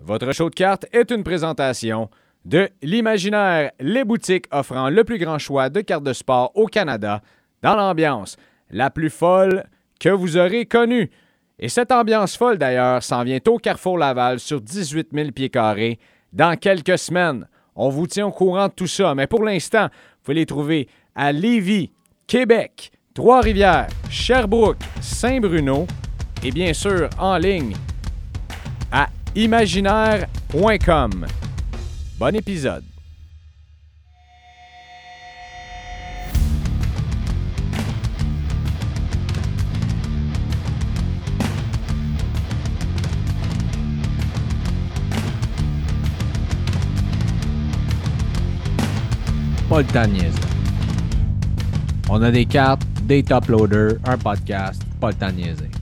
Votre show de cartes est une présentation de l'Imaginaire, les boutiques offrant le plus grand choix de cartes de sport au Canada, dans l'ambiance la plus folle que vous aurez connue. Et cette ambiance folle, d'ailleurs, s'en vient au Carrefour Laval sur 18 000 pieds carrés dans quelques semaines. On vous tient au courant de tout ça, mais pour l'instant, vous pouvez les trouver à Lévis, Québec, Trois-Rivières, Sherbrooke, Saint-Bruno et bien sûr en ligne imaginaire.com. Bon épisode. Pas. On a des cartes, des top loaders, un podcast, pas le temps de.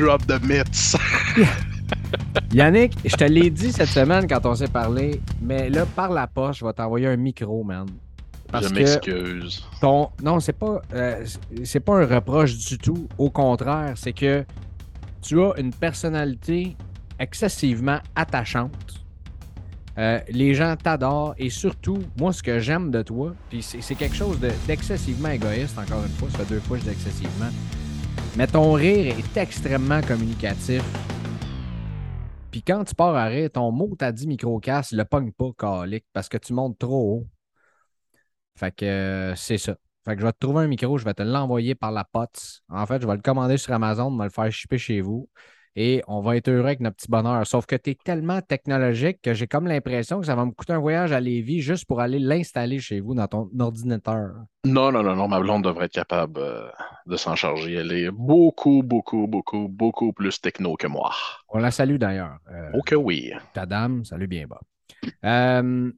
Drop the myths. Yannick, je te l'ai dit cette semaine quand on s'est parlé, mais là, par la poche, je vais t'envoyer un micro, man. je m'excuse. Ton... Non, c'est pas, euh, c'est pas un reproche du tout. Au contraire, c'est que tu as une personnalité excessivement attachante. Euh, les gens t'adorent et surtout, moi, ce que j'aime de toi, puis c'est quelque chose d'excessivement égoïste, encore une fois, ça fait deux fois que je dis excessivement, mais ton rire est extrêmement communicatif. Puis quand tu pars à rire, ton mot t'as dit micro-casse, le pogne pas, calique, parce que tu montes trop haut. Fait que euh, c'est ça. Fait que je vais te trouver un micro, je vais te l'envoyer par la pote. En fait, je vais le commander sur Amazon, je vais le faire shipper chez vous et on va être heureux avec notre petit bonheur. Sauf que tu es tellement technologique que j'ai comme l'impression que ça va me coûter un voyage à Lévis juste pour aller l'installer chez vous dans ton ordinateur. Non, non, non, non, ma blonde devrait être capable euh, de s'en charger. Elle est beaucoup, beaucoup, beaucoup, beaucoup plus techno que moi. On la salue d'ailleurs. Euh, ok, oui. Ta dame, salut bien bas. Euh,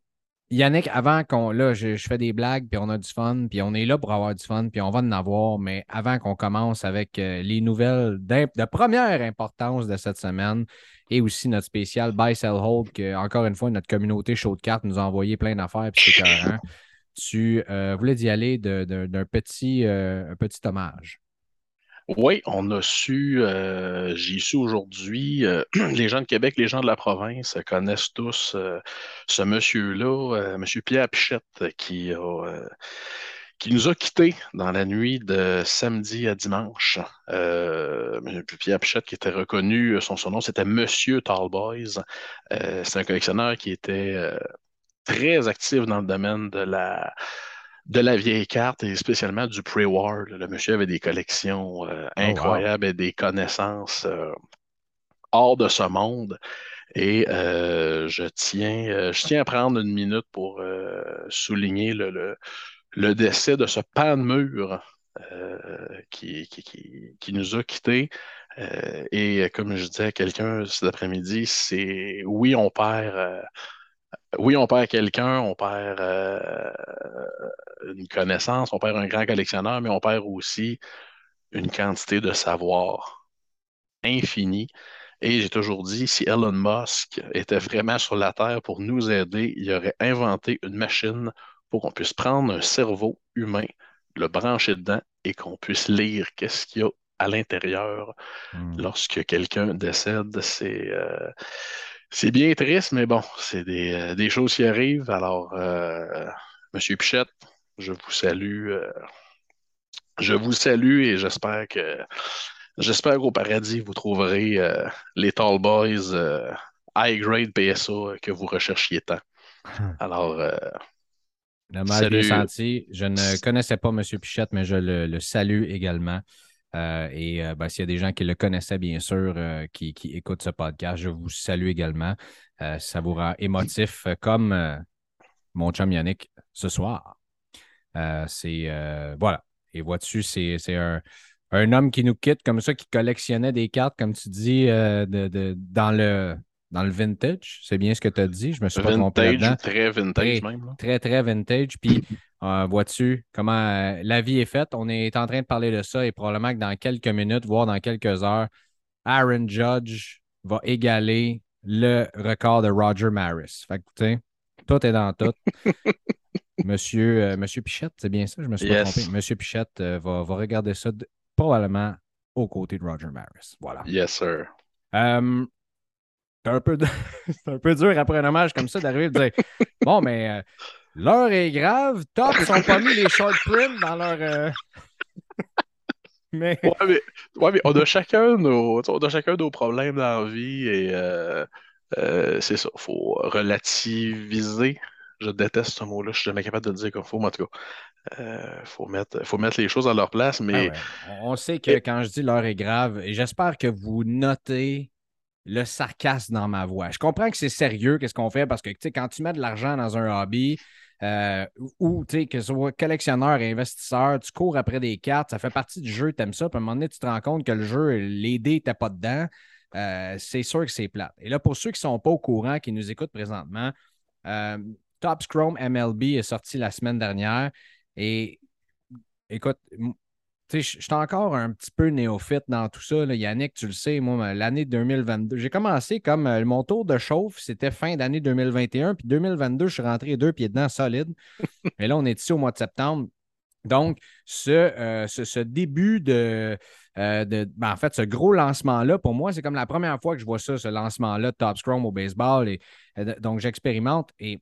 Yannick, avant qu'on. Là, je, fais des blagues, puis on a du fun, puis on est là pour avoir du fun, puis on va en avoir, mais avant qu'on commence avec euh, les nouvelles de première importance de cette semaine et aussi notre spécial Buy Sell Hold, que, encore une fois, notre communauté chaud de cartes nous a envoyé plein d'affaires, puis c'est. Tu euh, voulais y aller d'un petit, euh, petit hommage. Oui, on a su, euh, j'ai su aujourd'hui, euh, les gens de Québec, les gens de la province connaissent tous euh, ce monsieur-là, monsieur Pierre Pichette, qui, qui nous a quittés dans la nuit de samedi à dimanche. Pierre Pichette, qui était reconnu, son, son nom, c'était Monsieur Tallboys. C'est un collectionneur qui était très actif dans le domaine de la de la vieille carte et spécialement du pre-war. Le monsieur avait des collections euh, oh, incroyables et des connaissances euh, hors de ce monde. Et euh, je, tiens, je tiens à prendre une minute pour souligner le, le, décès de ce pan de mur qui, qui, qui, nous a quittés. et comme je disais à quelqu'un cet après-midi, c'est oui, on perd oui, on perd quelqu'un, on perd euh, une connaissance, on perd un grand collectionneur, mais on perd aussi une quantité de savoir infinie. Et j'ai toujours dit, si Elon Musk était vraiment sur la Terre pour nous aider, il aurait inventé une machine pour qu'on puisse prendre un cerveau humain, le brancher dedans et qu'on puisse lire qu'est-ce qu'il y a à l'intérieur hmm. lorsque quelqu'un décède. C'est euh, c'est bien triste, mais bon, c'est des, euh, choses qui arrivent. Alors, euh, Monsieur Pichette, je vous salue. Euh, je vous salue et j'espère que j'espère qu'au paradis, vous trouverez les Tall Boys high grade PSA que vous recherchiez tant. Alors, le mal senti. Je ne connaissais pas M. Pichette, mais je le salue également. Euh, et euh, ben, s'il y a des gens qui le connaissaient, bien sûr, euh, qui, écoutent ce podcast, je vous salue également. ça vous rend émotif comme mon chum Yannick ce soir. C'est voilà. Et vois-tu, c'est un, homme qui nous quitte comme ça, qui collectionnait des cartes, comme tu dis, de, dans le dans le vintage. C'est bien ce que tu as dit. Je me suis pas trompé Très vintage même. Très, très vintage. Puis, euh, vois-tu comment euh, la vie est faite? On est en train de parler de ça et probablement que dans quelques minutes, voire dans quelques heures, Aaron Judge va égaler le record de Roger Maris. Fait que, tu sais, tout est dans tout. Monsieur, euh, Monsieur Pichette, c'est bien ça, je me suis pas trompé. Monsieur Pichette va, va, regarder ça probablement aux côtés de Roger Maris. Voilà. Yes, sir. c'est un, peu un peu dur après un hommage comme ça d'arriver et de dire Bon, mais euh, l'heure est grave, top, ils sont pas mis les short prints dans leur. Euh, mais... Ouais, mais... on a chacun nos, on a chacun nos problèmes dans la vie et euh, c'est ça, il faut relativiser. Je déteste ce mot-là, je suis jamais capable de le dire comme il faut, mais en tout cas. Il faut, mettre, faut mettre les choses à leur place, mais... Ah on sait que quand je dis l'heure est grave, et j'espère que vous notez le sarcasme dans ma voix. Je comprends que c'est sérieux, qu'est-ce qu'on fait, parce que quand tu mets de l'argent dans un hobby, euh, ou que ce soit collectionneur et investisseur, tu cours après des cartes, ça fait partie du jeu, tu aimes ça, puis à un moment donné, tu te rends compte que le jeu, les dés n'étaient pas dedans, euh, c'est sûr que c'est plate. Et là, pour ceux qui ne sont pas au courant, qui nous écoutent présentement, euh, Top Scrum MLB est sorti la semaine dernière et écoute, je suis encore un petit peu néophyte dans tout ça. Yannick, tu le sais, moi, l'année 2022, j'ai commencé comme euh, mon tour de chauffe, c'était fin d'année 2021, puis 2022, je suis rentré deux pieds dedans solide. Et là, on est ici au mois de septembre. Donc, ce, euh, ce, début de, euh, de ben, en fait, ce gros lancement-là, pour moi, c'est comme la première fois que je vois ça, ce lancement-là de Top Scrum au baseball. Et, donc, j'expérimente et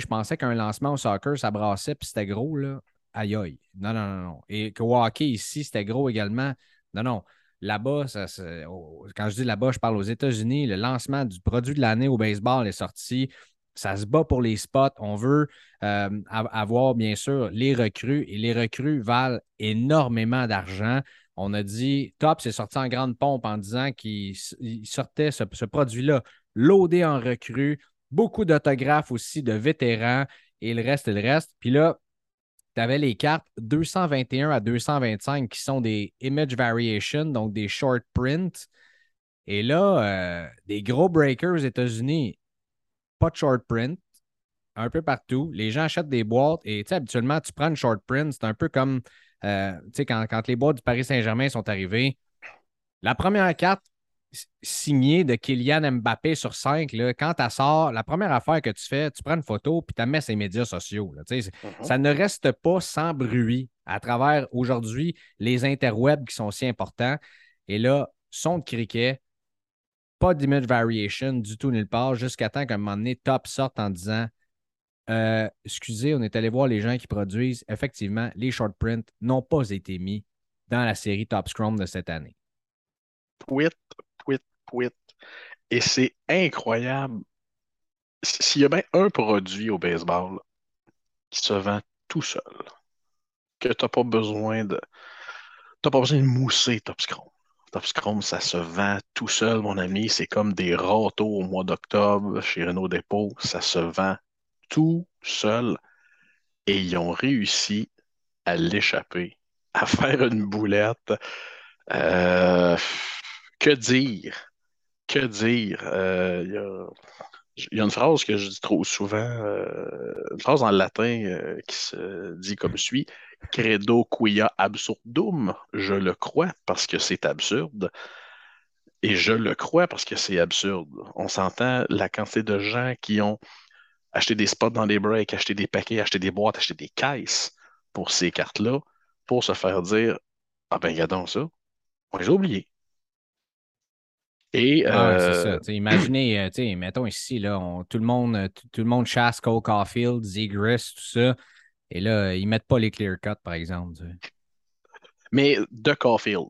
je pensais qu'un lancement au soccer, ça brassait, puis c'était gros. Là aïe aïe. Non, non, non, non. Et que hockey ici, c'était gros également. Non, non. Là-bas, quand je dis là-bas, je parle aux États-Unis. Le lancement du produit de l'année au baseball est sorti. Ça se bat pour les spots. On veut euh, avoir, bien sûr, les recrues et les recrues valent énormément d'argent. On a dit, Top, c'est sorti en grande pompe en disant qu'il sortait ce, ce produit-là loadé en recrues, beaucoup d'autographes aussi de vétérans et le reste et le reste. Puis là, tu avais les cartes 221 à 225 qui sont des image variation, donc des short prints. Et là, euh, des gros breakers aux États-Unis, pas de short print, un peu partout. Les gens achètent des boîtes et habituellement, tu prends une short print, c'est un peu comme euh, quand, quand les boîtes du Paris Saint-Germain sont arrivées. La première carte, signé de Kylian Mbappé sur 5, quand tu sors, la première affaire que tu fais, tu prends une photo puis tu la mets sur les médias sociaux. Mm-hmm. Ça ne reste pas sans bruit à travers aujourd'hui les interwebs qui sont si importants. Et là, son de cricket, pas d'image variation du tout nulle part, jusqu'à temps qu'à un moment donné, Top sorte en disant euh, Excusez, on est allé voir les gens qui produisent. Effectivement, les short prints n'ont pas été mis dans la série Top Scrum de cette année. Tweet et c'est incroyable. S'il y a bien un produit au baseball qui se vend tout seul, que tu n'as pas besoin de. Tu pas besoin de mousser Top Scrum. Top Scrum, ça se vend tout seul, mon ami. C'est comme des râteaux au mois d'octobre chez Renault Dépôt. Ça se vend tout seul. Et ils ont réussi à l'échapper, à faire une boulette. Euh, que dire? Que dire? Euh, il y, a une phrase que je dis trop souvent, euh, une phrase en latin euh, qui se dit comme suit Credo quia absurdum. Je le crois parce que c'est absurde. Et je le crois parce que c'est absurde. On s'entend la quantité de gens qui ont acheté des spots dans des breaks, acheté des paquets, acheté des boîtes, acheté des caisses pour ces cartes-là, pour se faire dire Ah ben, regardons ça. On les a oubliés. Et, ah, c'est ça. Euh, imaginez, euh, mettons ici, là, tout, le monde, euh, tout, le monde chasse Cole Caulfield, Zegris, tout ça. Et là, ils ne mettent pas les clear cuts, par exemple. Mais de Caulfield.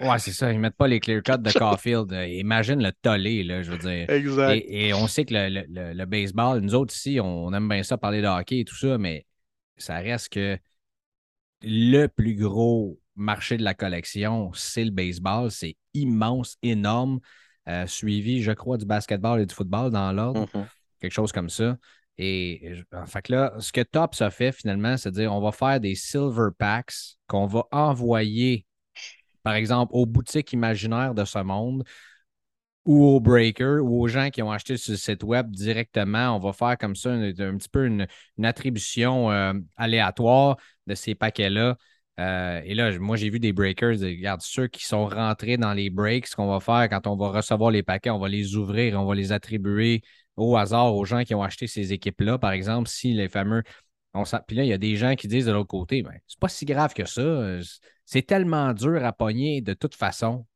Ouais, c'est ça. Ils ne mettent pas les clear cuts de Caulfield. Imagine le tollé, là, je veux dire. Exact. Et, on sait que le, baseball, nous autres ici, on aime bien ça parler de hockey et tout ça, mais ça reste que le plus gros marché de la collection, c'est le baseball. C'est immense, énorme, euh, suivi, je crois, du basketball et du football dans l'ordre, mm-hmm. quelque chose comme ça. Et en fait là, ce que Tops a fait finalement, c'est de dire on va faire des silver packs qu'on va envoyer, par exemple, aux boutiques imaginaires de ce monde ou aux breakers ou aux gens qui ont acheté sur le site web directement. On va faire comme ça un, petit peu une, attribution euh, aléatoire de ces paquets-là. Euh, et là, moi, j'ai vu des breakers. Regarde, ceux qui sont rentrés dans les breaks, ce qu'on va faire quand on va recevoir les paquets, on va les ouvrir, et on va les attribuer au hasard aux gens qui ont acheté ces équipes-là. Par exemple, si les fameux. On Puis là, il y a des gens qui disent de l'autre côté, ben, c'est pas si grave que ça. C'est tellement dur à pogner de toute façon.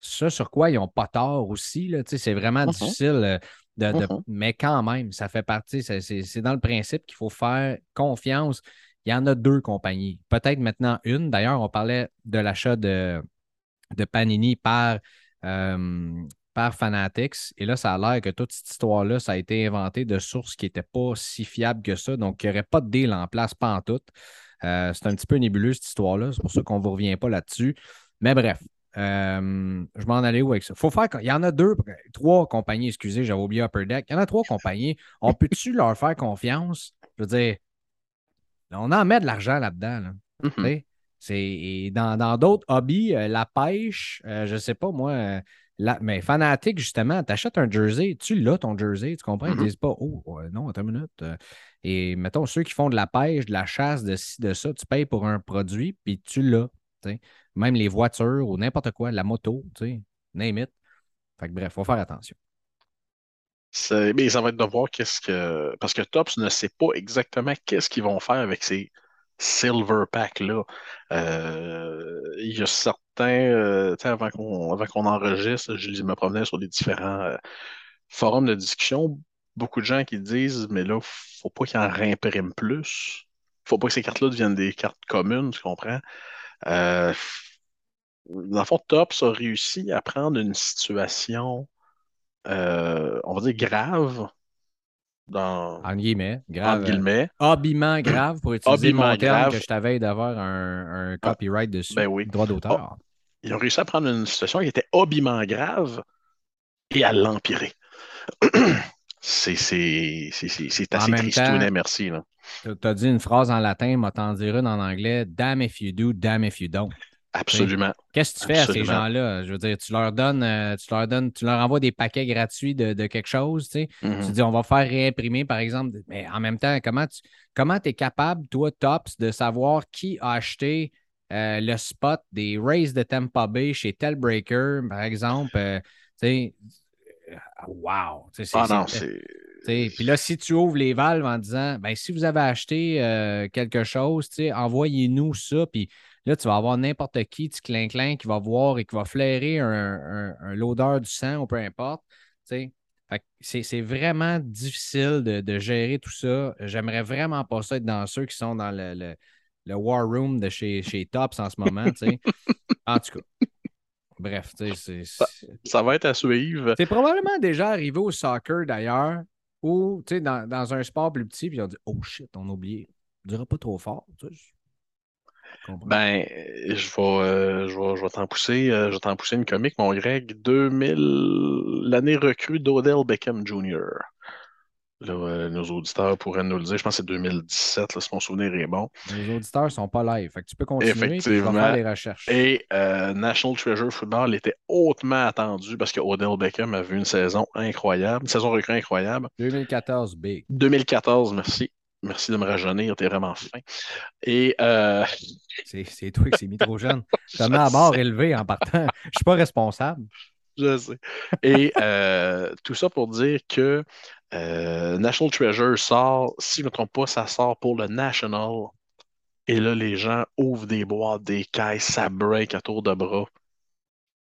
ce sur quoi ils n'ont pas tort aussi. C'est vraiment Mhm. difficile. euh, de, Mhm. Mais quand même, ça fait partie. c'est dans le principe qu'il faut faire confiance. Il y en a deux compagnies. Peut-être maintenant une. D'ailleurs, on parlait de l'achat de, de Panini par, euh, par Fanatics. Et là, ça a l'air que toute cette histoire-là, ça a été inventé de sources qui n'étaient pas si fiables que ça. Donc, il n'y aurait pas de deal en place, pas en tout. Euh, c'est un petit peu nébuleux, cette histoire-là. C'est pour ça qu'on ne vous revient pas là-dessus. Mais bref, euh, je m'en allais où avec ça? Faut faire. Il y en a deux, trois compagnies, excusez, j'avais oublié Upper Deck. Il y en a trois compagnies. On peut-tu leur faire confiance? Je veux dire, on en met de l'argent là-dedans. là. Mhm. Sais, C'est dans dans d'autres hobbies, euh, la pêche, euh, je sais pas moi, euh, la- mais fanatique, justement, tu achètes un jersey, tu l'as ton jersey, tu comprends? Ils Mhm. disent pas Oh, non, attends une minute. euh, et mettons, ceux qui font de la pêche, de la chasse, de ci, de ça, tu payes pour un produit, puis tu l'as. Même les voitures ou n'importe quoi, la moto, tu sais, name it. Fait que bref, faut faire attention. Mais ça va être de voir qu'est-ce que. Parce que Tops ne sait pas exactement qu'est-ce qu'ils vont faire avec ces Silver Packs-là. Euh, Il y a certains. euh, avant qu'on enregistre, je me promenais sur les différents euh, forums de discussion. Beaucoup de gens qui disent Mais là, faut pas qu'ils en réimpriment plus. Faut pas que ces cartes-là deviennent des cartes communes, tu comprends? Euh, dans le fond, Tops a réussi à prendre une situation, euh, on va dire, grave dans, En guillemets, grave. entre euh, guillemets. Habillement grave pour utiliser mon terme grave. que je t'avais d'avoir un, un copyright dessus. ben oui. Droit d'auteur? Ils ont réussi à prendre une situation qui était habillement grave et à l'empirer. C'est c'est- c'est- c'est- c'est En assez tristounet, merci. Tu as dit une phrase en latin, m'a t'en dire une en anglais. Damn if you do, damn if you don't. Absolument. Qu'est-ce que tu fais à ces gens-là? Je veux dire, tu leur donnes, euh, tu leur donnes, tu leur envoies des paquets gratuits de, de quelque chose, tu sais. Mhm. Tu dis, on va faire réimprimer, par exemple. Mais en même temps, comment tu comment es capable, toi, Tops, de savoir qui a acheté euh, le spot des Rays de Tampa Bay chez Telbreaker, par exemple? euh, tu sais, wow! Tu sais, c'est- Ah non, c'est- Puis là, si tu ouvres les valves en disant, ben, si vous avez acheté euh, quelque chose, envoyez-nous ça. Puis là, tu vas avoir n'importe qui, petit clin-clin, qui va voir et qui va flairer un, un- un l'odeur du sang ou peu importe. tu sais. Fait que C'est c'est vraiment difficile de, de gérer tout ça. J'aimerais vraiment pas ça être dans ceux qui sont dans le, le- le war room de chez, chez Tops en ce moment. tu sais. en tout cas. Bref, tu sais, c'est- c'est. Ça va être à suivre. C'est probablement déjà arrivé au soccer d'ailleurs, ou tu sais, dans, dans un sport plus petit, puis on dit Oh shit, on a oublié. On dirait pas trop fort. tu. Ben, je vais, euh, je vais, je vais t'en pousser, euh, je vais t'en pousser une comique, mon Greg. 2000, l'année recrue d'Odell Beckham Jr. Là, euh, nos auditeurs pourraient nous le dire. Je pense que c'est 2017, là, si mon souvenir est bon. Les auditeurs sont pas live. Fait que tu peux continuer Effectivement. faire les recherches. Et euh, National Treasure Football était hautement attendu parce que Odell Beckham a vu une saison incroyable, une saison recrue incroyable. 2014, big. 2014, merci. Merci de me rajeunir, t'es vraiment fin. Et euh, C'est toi qui s'est mis trop jeune. je T'as mis à sais, élevé en partant. Je suis pas responsable. je sais. Et euh, tout ça pour dire que euh, National Treasure sort, si je ne me trompe pas, ça sort pour le National. Et là, les gens ouvrent des boîtes, des caisses, ça break à tour de bras.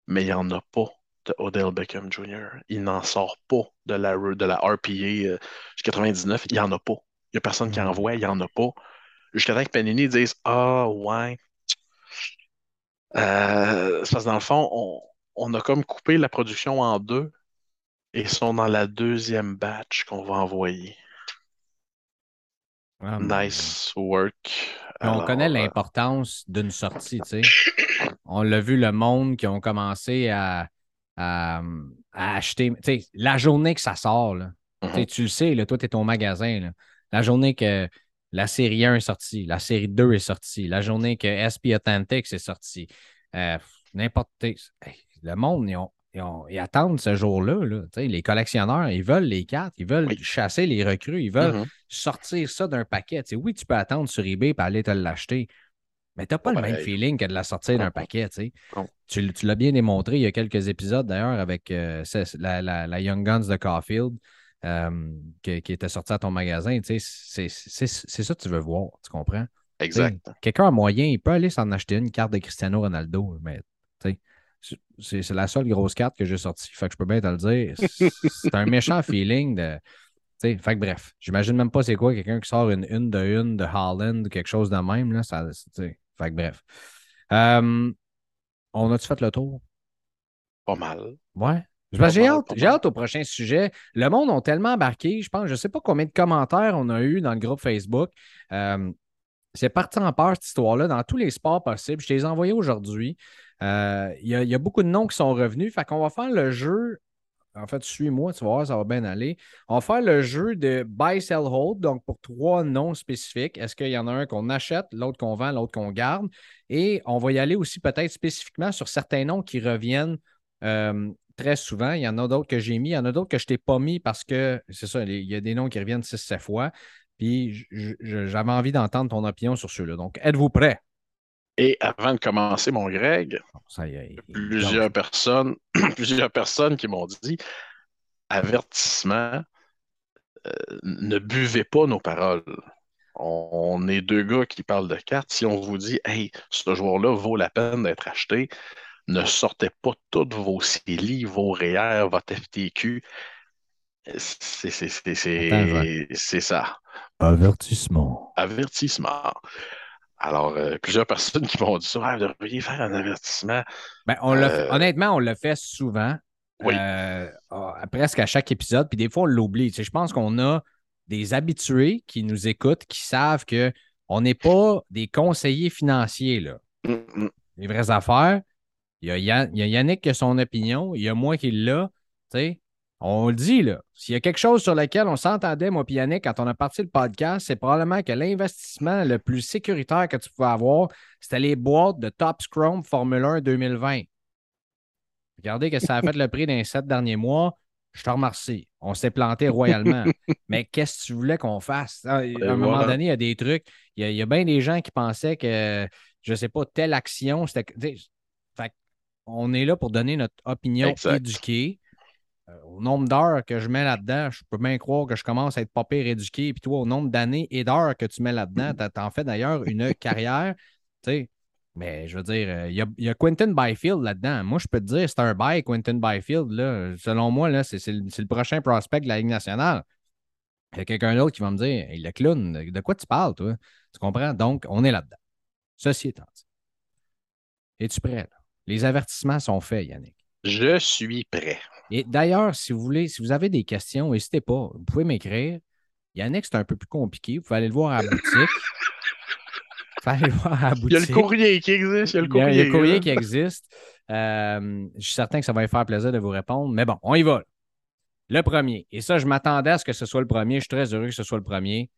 Mais il n'y en a pas de Odell Beckham Jr. Il n'en sort pas de la, de la RPA euh, jusqu'à 99. Il n'y en a pas. Il n'y a personne qui Mhm. en voit, il n'y en a pas. Jusqu'à temps que Panini dise Ah, ouais. Euh, parce que dans le fond, on, on a comme coupé la production en deux et sont dans la deuxième batch qu'on va envoyer. Ah. Nice work. On connaît euh, l'importance d'une sortie, tu sais. On l'a vu, le monde qui ont commencé à, à, à acheter. Tu sais, la journée que ça sort, là, tu mhm. tu le sais, là, toi, tu es au magasin. là. La journée que la série 1 est sortie, la série 2 est sortie, la journée que SP Authentics est sortie, euh, n'importe. hey, le monde, ils, ont- ils ont- ils attendent ce jour-là. là. Les collectionneurs, ils veulent les cartes, ils veulent Oui. chasser les recrues, ils veulent Mhm. sortir ça d'un paquet. Oui, tu peux attendre sur eBay et aller te l'acheter, mais tu n'as pas le même feeling que de la sortir d'un paquet. tu sais. L'as bien démontré il y a quelques épisodes d'ailleurs avec euh, la- la Young Guns de Caulfield euh, qui, qui était sorti à ton magasin. C'est ça que tu veux voir, tu comprends? Exact. Quelqu'un a moyen, il peut aller s'en acheter une carte de Cristiano Ronaldo, mais c'est la seule grosse carte que j'ai sortie. Fait que je peux bien te le dire. C'est un méchant feeling de. fait que bref, j'imagine même pas c'est quoi quelqu'un qui sort une une de une de Holland ou quelque chose de même. Là, ça, fait que bref. Euh, on a-tu fait le tour? Pas mal. Ouais. J'ai hâte, au prochain sujet. Le monde a tellement embarqué, je pense, je ne sais pas combien de commentaires on a eu dans le groupe Facebook. Euh, c'est parti en peur, cette histoire-là, dans tous les sports possibles. Je t'ai les envoyés aujourd'hui. Euh, il y, a beaucoup de noms qui sont revenus. Fait qu'on va faire le jeu. En fait, suis-moi, tu vas voir, ça va bien aller. On va faire le jeu de buy, sell, hold, donc pour trois noms spécifiques. Est-ce qu'il y en a un qu'on achète, l'autre qu'on vend, l'autre qu'on garde? Et on va y aller aussi peut-être spécifiquement sur certains noms qui reviennent euh, très souvent. Il y en a d'autres que j'ai mis, il y en a d'autres que je t'ai pas mis parce que c'est ça, il y a des noms qui reviennent 6-7 fois. Puis j'avais envie d'entendre ton opinion sur ceux-là. Donc, êtes-vous prêt? Et avant de commencer, mon Greg, plusieurs, personnes, plusieurs personnes qui m'ont dit avertissement, euh, ne buvez pas nos paroles. On, est deux gars qui parlent de cartes. Si on vous dit, hey, ce joueur-là vaut la peine d'être acheté, ne sortez pas toutes vos CELI, vos REER, votre FTQ. C'est ça. Avertissement. Avertissement. Alors, euh, plusieurs personnes qui m'ont dit ça, ah, vous devriez faire un avertissement. Ben, on euh, honnêtement, on le fait souvent. Euh, presque à chaque épisode. Puis des fois, on l'oublie. je pense qu'on a des habitués qui nous écoutent, qui savent qu'on n'est pas des conseillers financiers. Là. Mm, mm. Les vraies affaires. Il y, a Yannick qui a son opinion, il y a moi qui l'a. On le dit, là. S'il y a quelque chose sur lequel on s'entendait, moi et Yannick, quand on a parti le podcast, c'est probablement que l'investissement le plus sécuritaire que tu pouvais avoir, c'était les boîtes de Top Scrum Formule 1 2020. Regardez que ça a fait le prix d'un sept derniers mois. Je te remercie. On s'est planté royalement. Mais qu'est-ce que tu voulais qu'on fasse? À un moment donné, il y a des trucs. Il y a, bien des gens qui pensaient que, je ne sais pas, telle action, c'était. On est là pour donner notre opinion éduquée. Euh, au nombre d'heures que je mets là-dedans, je peux bien croire que je commence à être pas pire éduqué. Puis toi, au nombre d'années et d'heures que tu mets là-dedans, tu en fais d'ailleurs une carrière. mais je veux dire, euh, il y, a, Quentin Byfield là-dedans. Moi, je peux te dire, c'est un bail, Quentin Byfield. Là. Selon moi, là, c'est, le, prochain prospect de la Ligue nationale. Il y a quelqu'un d'autre qui va me dire hey, le clown, de quoi tu parles, toi? Tu comprends? Donc, on est là-dedans. Ceci étant dit. Es-tu prêt? Les avertissements sont faits, Yannick. Je suis prêt. Et d'ailleurs, si vous voulez, si vous avez des questions, n'hésitez pas. Vous pouvez m'écrire. Yannick, c'est un peu plus compliqué. Vous pouvez aller le voir à la boutique. Vous pouvez aller le voir à la boutique. Il y a le courrier qui existe. Il y a le courrier, il y a, le courrier qui existe. Euh, je suis certain que ça va me faire plaisir de vous répondre. Mais bon, on y va. Le premier. Et ça, je m'attendais à ce que ce soit le premier. Je suis très heureux que ce soit le premier.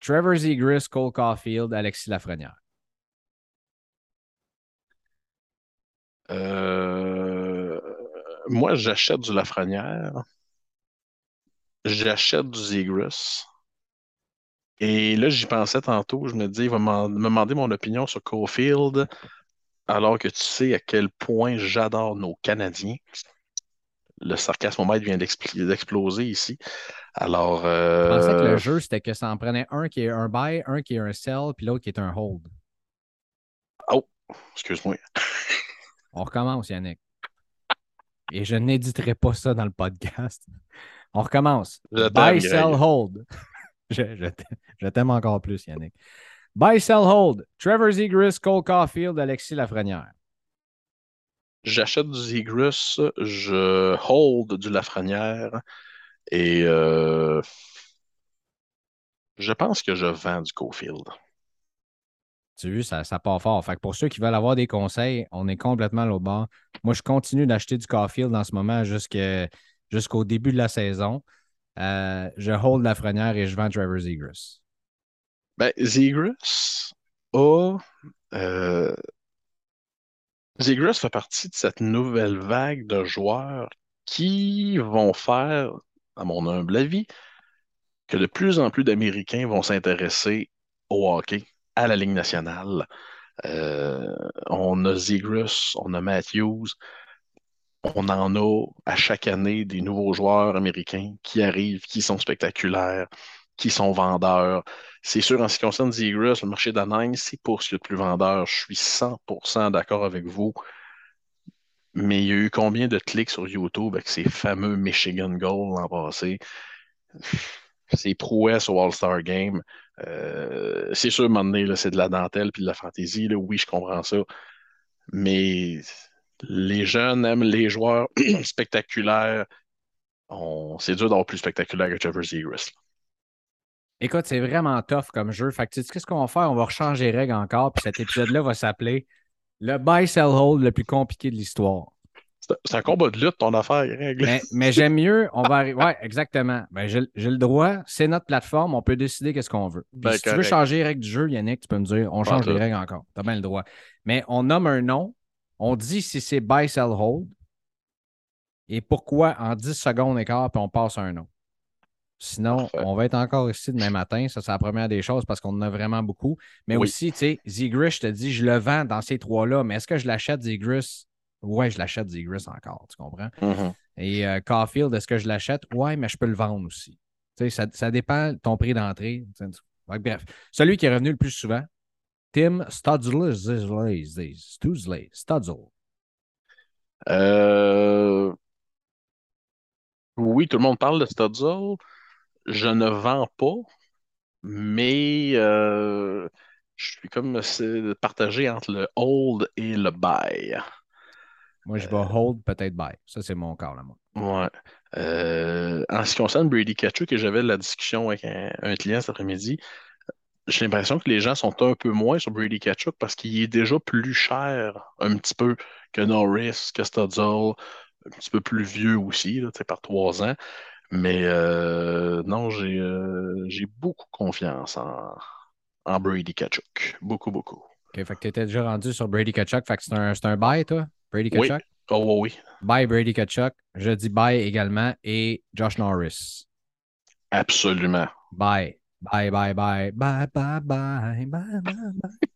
Trevor Zegris, Cole Caulfield, Alexis Lafrenière. Euh moi, j'achète du Lafrenière, j'achète du Zegris. Et là, j'y pensais tantôt, je me dis, il va me demander mon opinion sur Cofield, alors que tu sais à quel point j'adore nos Canadiens. Le sarcasmomètre vient d'exploser ici. Alors. Je pensais que le euh, jeu, c'était que ça en prenait un qui est un buy, un qui est un sell, puis l'autre qui est un hold. Oh, excuse-moi. On recommence, Yannick et je n'éditerai pas ça dans le podcast. On recommence. Buy, sell, hold. je, t'aime encore plus, Yannick. Buy, sell, hold. Trevor Zegris, Cole Caulfield, Alexis Lafrenière. J'achète du Zegris, je hold du Lafrenière et euh, je pense que je vends du Caulfield. Tu vu, ça, ça part fort. Fait pour ceux qui veulent avoir des conseils, on est complètement au bord. Moi, je continue d'acheter du Caulfield en ce moment jusqu'au début de la saison. Euh, je hold la frenière et je vends Trevor Zegras. Ben, Zegras a. Euh, fait partie de cette nouvelle vague de joueurs qui vont faire, à mon humble avis, que de plus en plus d'Américains vont s'intéresser au hockey à la Ligue nationale. Euh, on a Zegras, on a Matthews. On en a à chaque année des nouveaux joueurs américains qui arrivent, qui sont spectaculaires, qui sont vendeurs. C'est sûr, en ce qui concerne Zegras, le marché d'Anaheim, c'est pour ce qui est le plus vendeur. Je suis 100% d'accord avec vous. Mais il y a eu combien de clics sur YouTube avec ces fameux Michigan Gold l'an passé? Ces prouesses au All-Star Game. Euh, c'est sûr, à un moment donné, c'est de la dentelle puis de la fantaisie. Oui, je comprends ça. Mais les jeunes aiment les joueurs spectaculaires. C'est dur d'avoir plus spectaculaire que Trevor Zegras. Écoute, c'est vraiment tough comme jeu. Fait que tu qu'est-ce qu'on va faire? On va rechanger les règles encore. Puis cet épisode-là va s'appeler le buy sell hold le plus compliqué de l'histoire. C'est un combat de lutte, ton affaire, Mais, j'aime mieux, on va arriver. Ouais, exactement. Ben, j'ai le droit, c'est notre plateforme, on peut décider qu'est-ce qu'on veut. Ben, si tu veux changer les règles du jeu, Yannick, tu peux me dire, on change les règles encore. Tu as bien le droit. Mais on nomme un nom, on dit si c'est buy, sell, hold, et pourquoi en 10 secondes et quart, puis on passe un nom. Sinon, on va être encore ici demain matin. Ça, c'est la première des choses parce qu'on en a vraiment beaucoup. Mais aussi, tu sais, Zigris, je te dis, je le vends dans ces trois-là, mais est-ce que je l'achète Zigris? Ouais, je l'achète Zigris encore, tu comprends? Mm-hmm. Et euh, Caulfield, est-ce que je l'achète? Ouais, mais je peux le vendre aussi. Tu sais, ça, ça dépend de ton prix d'entrée. Bref, celui qui est revenu le plus souvent, Tim. Studzle. Euh... Oui, tout le monde parle de Studzle je ne vends pas, mais euh, je suis comme partagé entre le hold et le buy. Moi, je vais hold, peut-être buy. Ça, c'est mon cas, là, moi. Ouais. Euh, en ce qui concerne Brady Kachuk, et j'avais la discussion avec un, client cet après-midi, j'ai l'impression que les gens sont un peu moins sur Brady Kachuk parce qu'il est déjà plus cher un petit peu que Norris, que Studzle, un petit peu plus vieux aussi, là, par trois ans. Mais euh, non, euh, j'ai beaucoup confiance en, en Brady Kachuk. Beaucoup, beaucoup. OK, fait que tu étais déjà rendu sur Brady Kachuk. Fait que c'est un, un buy, toi, Brady Kachuk? Oui. Oh, oui. Buy Brady Kachuk. Je dis buy également. Et Josh Norris? Absolument. Buy. Bye, bye, bye. Bye, bye, bye. Bye, bye, bye.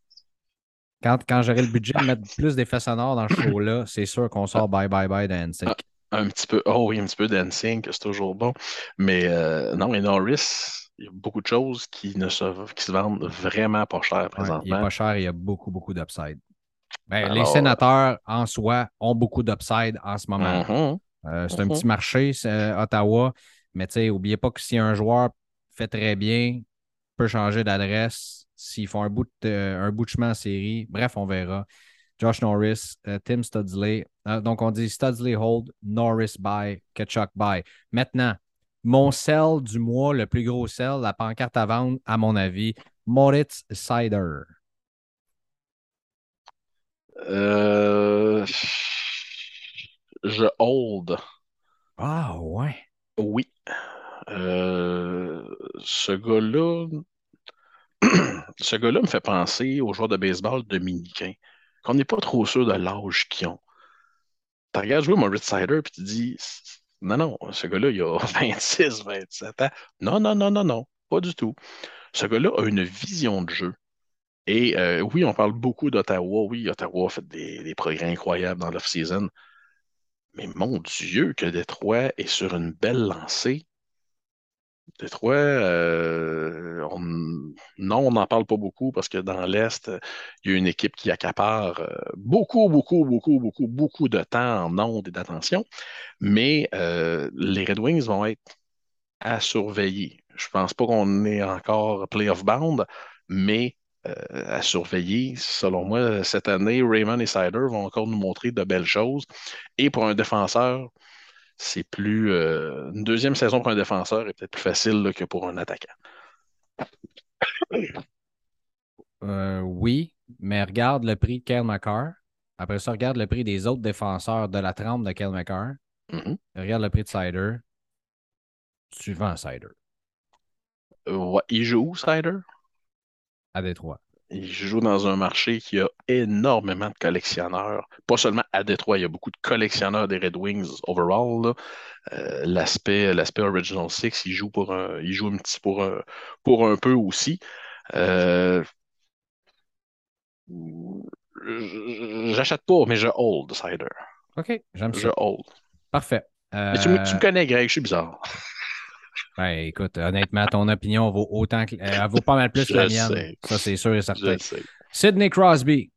Quand, quand j'aurai le budget de mettre plus d'effets sonores dans ce show-là, c'est sûr qu'on sort Bye Bye Bye d'Ansick. Un petit peu, oh oui, un petit peu dancing, c'est toujours bon. Mais euh, non, et Norris, il y a beaucoup de choses qui, ne se, qui se vendent vraiment pas cher présentement. il est pas cher, il y a beaucoup, beaucoup d'upside. Ben, les sénateurs en soi ont beaucoup d'upside en ce moment. Mm-hmm. Euh, c'est un petit mm-hmm. marché, euh, Ottawa. Mais n'oubliez pas que si un joueur fait très bien, peut changer d'adresse, s'ils font un bout, de, un bout de chemin en série, bref, on verra. Josh Norris, euh, Tim Studsley. Euh, donc, on dit Studsley hold, Norris buy, Ketchuk buy. Maintenant, mon sell du mois, le plus gros sell, la pancarte à vendre, à mon avis, Moritz Sider. Euh, je hold. Ah, ouais. Oui. ce gars-là, ce gars-là me fait penser aux joueurs de baseball dominicains qu'on n'est pas trop sûr de l'âge qu'ils ont. Tu regardes jouer Moritz Sider puis tu dis Non, non, ce gars-là, il a 26, 27 ans. Non, non, non, non, non, pas du tout. Ce gars-là a une vision de jeu. Et euh, oui, on parle beaucoup d'Ottawa. Oui, Ottawa a fait des, progrès incroyables dans l'off-season. Mais mon Dieu, que Détroit est sur une belle lancée. Détroit, euh, non, on n'en parle pas beaucoup parce que dans l'Est, il y a une équipe qui accapare euh, beaucoup, beaucoup, beaucoup, beaucoup, beaucoup de temps en ondes et d'attention. Mais euh, les Red Wings vont être à surveiller. Je ne pense pas qu'on est encore playoff bound, mais à surveiller. Selon moi, cette année, Raymond et Sider vont encore nous montrer de belles choses. Et pour un défenseur, c'est plus. Euh, une deuxième saison pour un défenseur est peut-être plus facile que pour un attaquant. Euh, oui, mais regarde le prix de Kyle McCarr. Après ça, regarde le prix des autres défenseurs de la trempe de Kyle McCarr. Mm-hmm. Regarde le prix de Cider. Tu vends Cider. Euh, il joue où, Cider? À Détroit. Il joue dans un marché qui a énormément de collectionneurs. Pas seulement à Détroit, il y a beaucoup de collectionneurs des Red Wings overall. Euh, l'aspect, l'aspect Original Six, il joue pour un, il joue un petit pour un, pour un peu aussi. Euh, j'achète pas, mais je hold Cider. OK, j'aime ça. Je hold. Parfait. Mais tu, me connais, Greg, je suis bizarre. Ben, écoute, honnêtement, ton opinion vaut autant que, euh, elle vaut pas mal plus que la mienne. Ça, c'est sûr et certain. Sidney Crosby.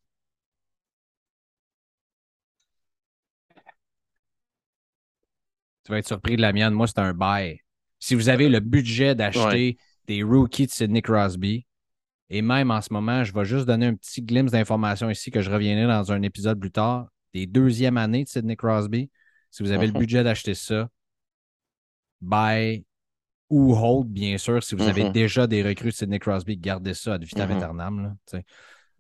tu vas être surpris de la mienne. Moi, c'est un buy. Si vous avez le budget d'acheter des rookies de Sidney Crosby, et même en ce moment, je vais juste donner un petit glimpse d'informations ici que je reviendrai dans un épisode plus tard, des deuxièmes années de Sidney Crosby. Si vous avez le Mhm. budget d'acheter ça, buy ou hold, bien sûr. Si vous avez Mhm. déjà des recrues de Sidney Crosby, gardez ça ad vitam aeternam. là, tu sais.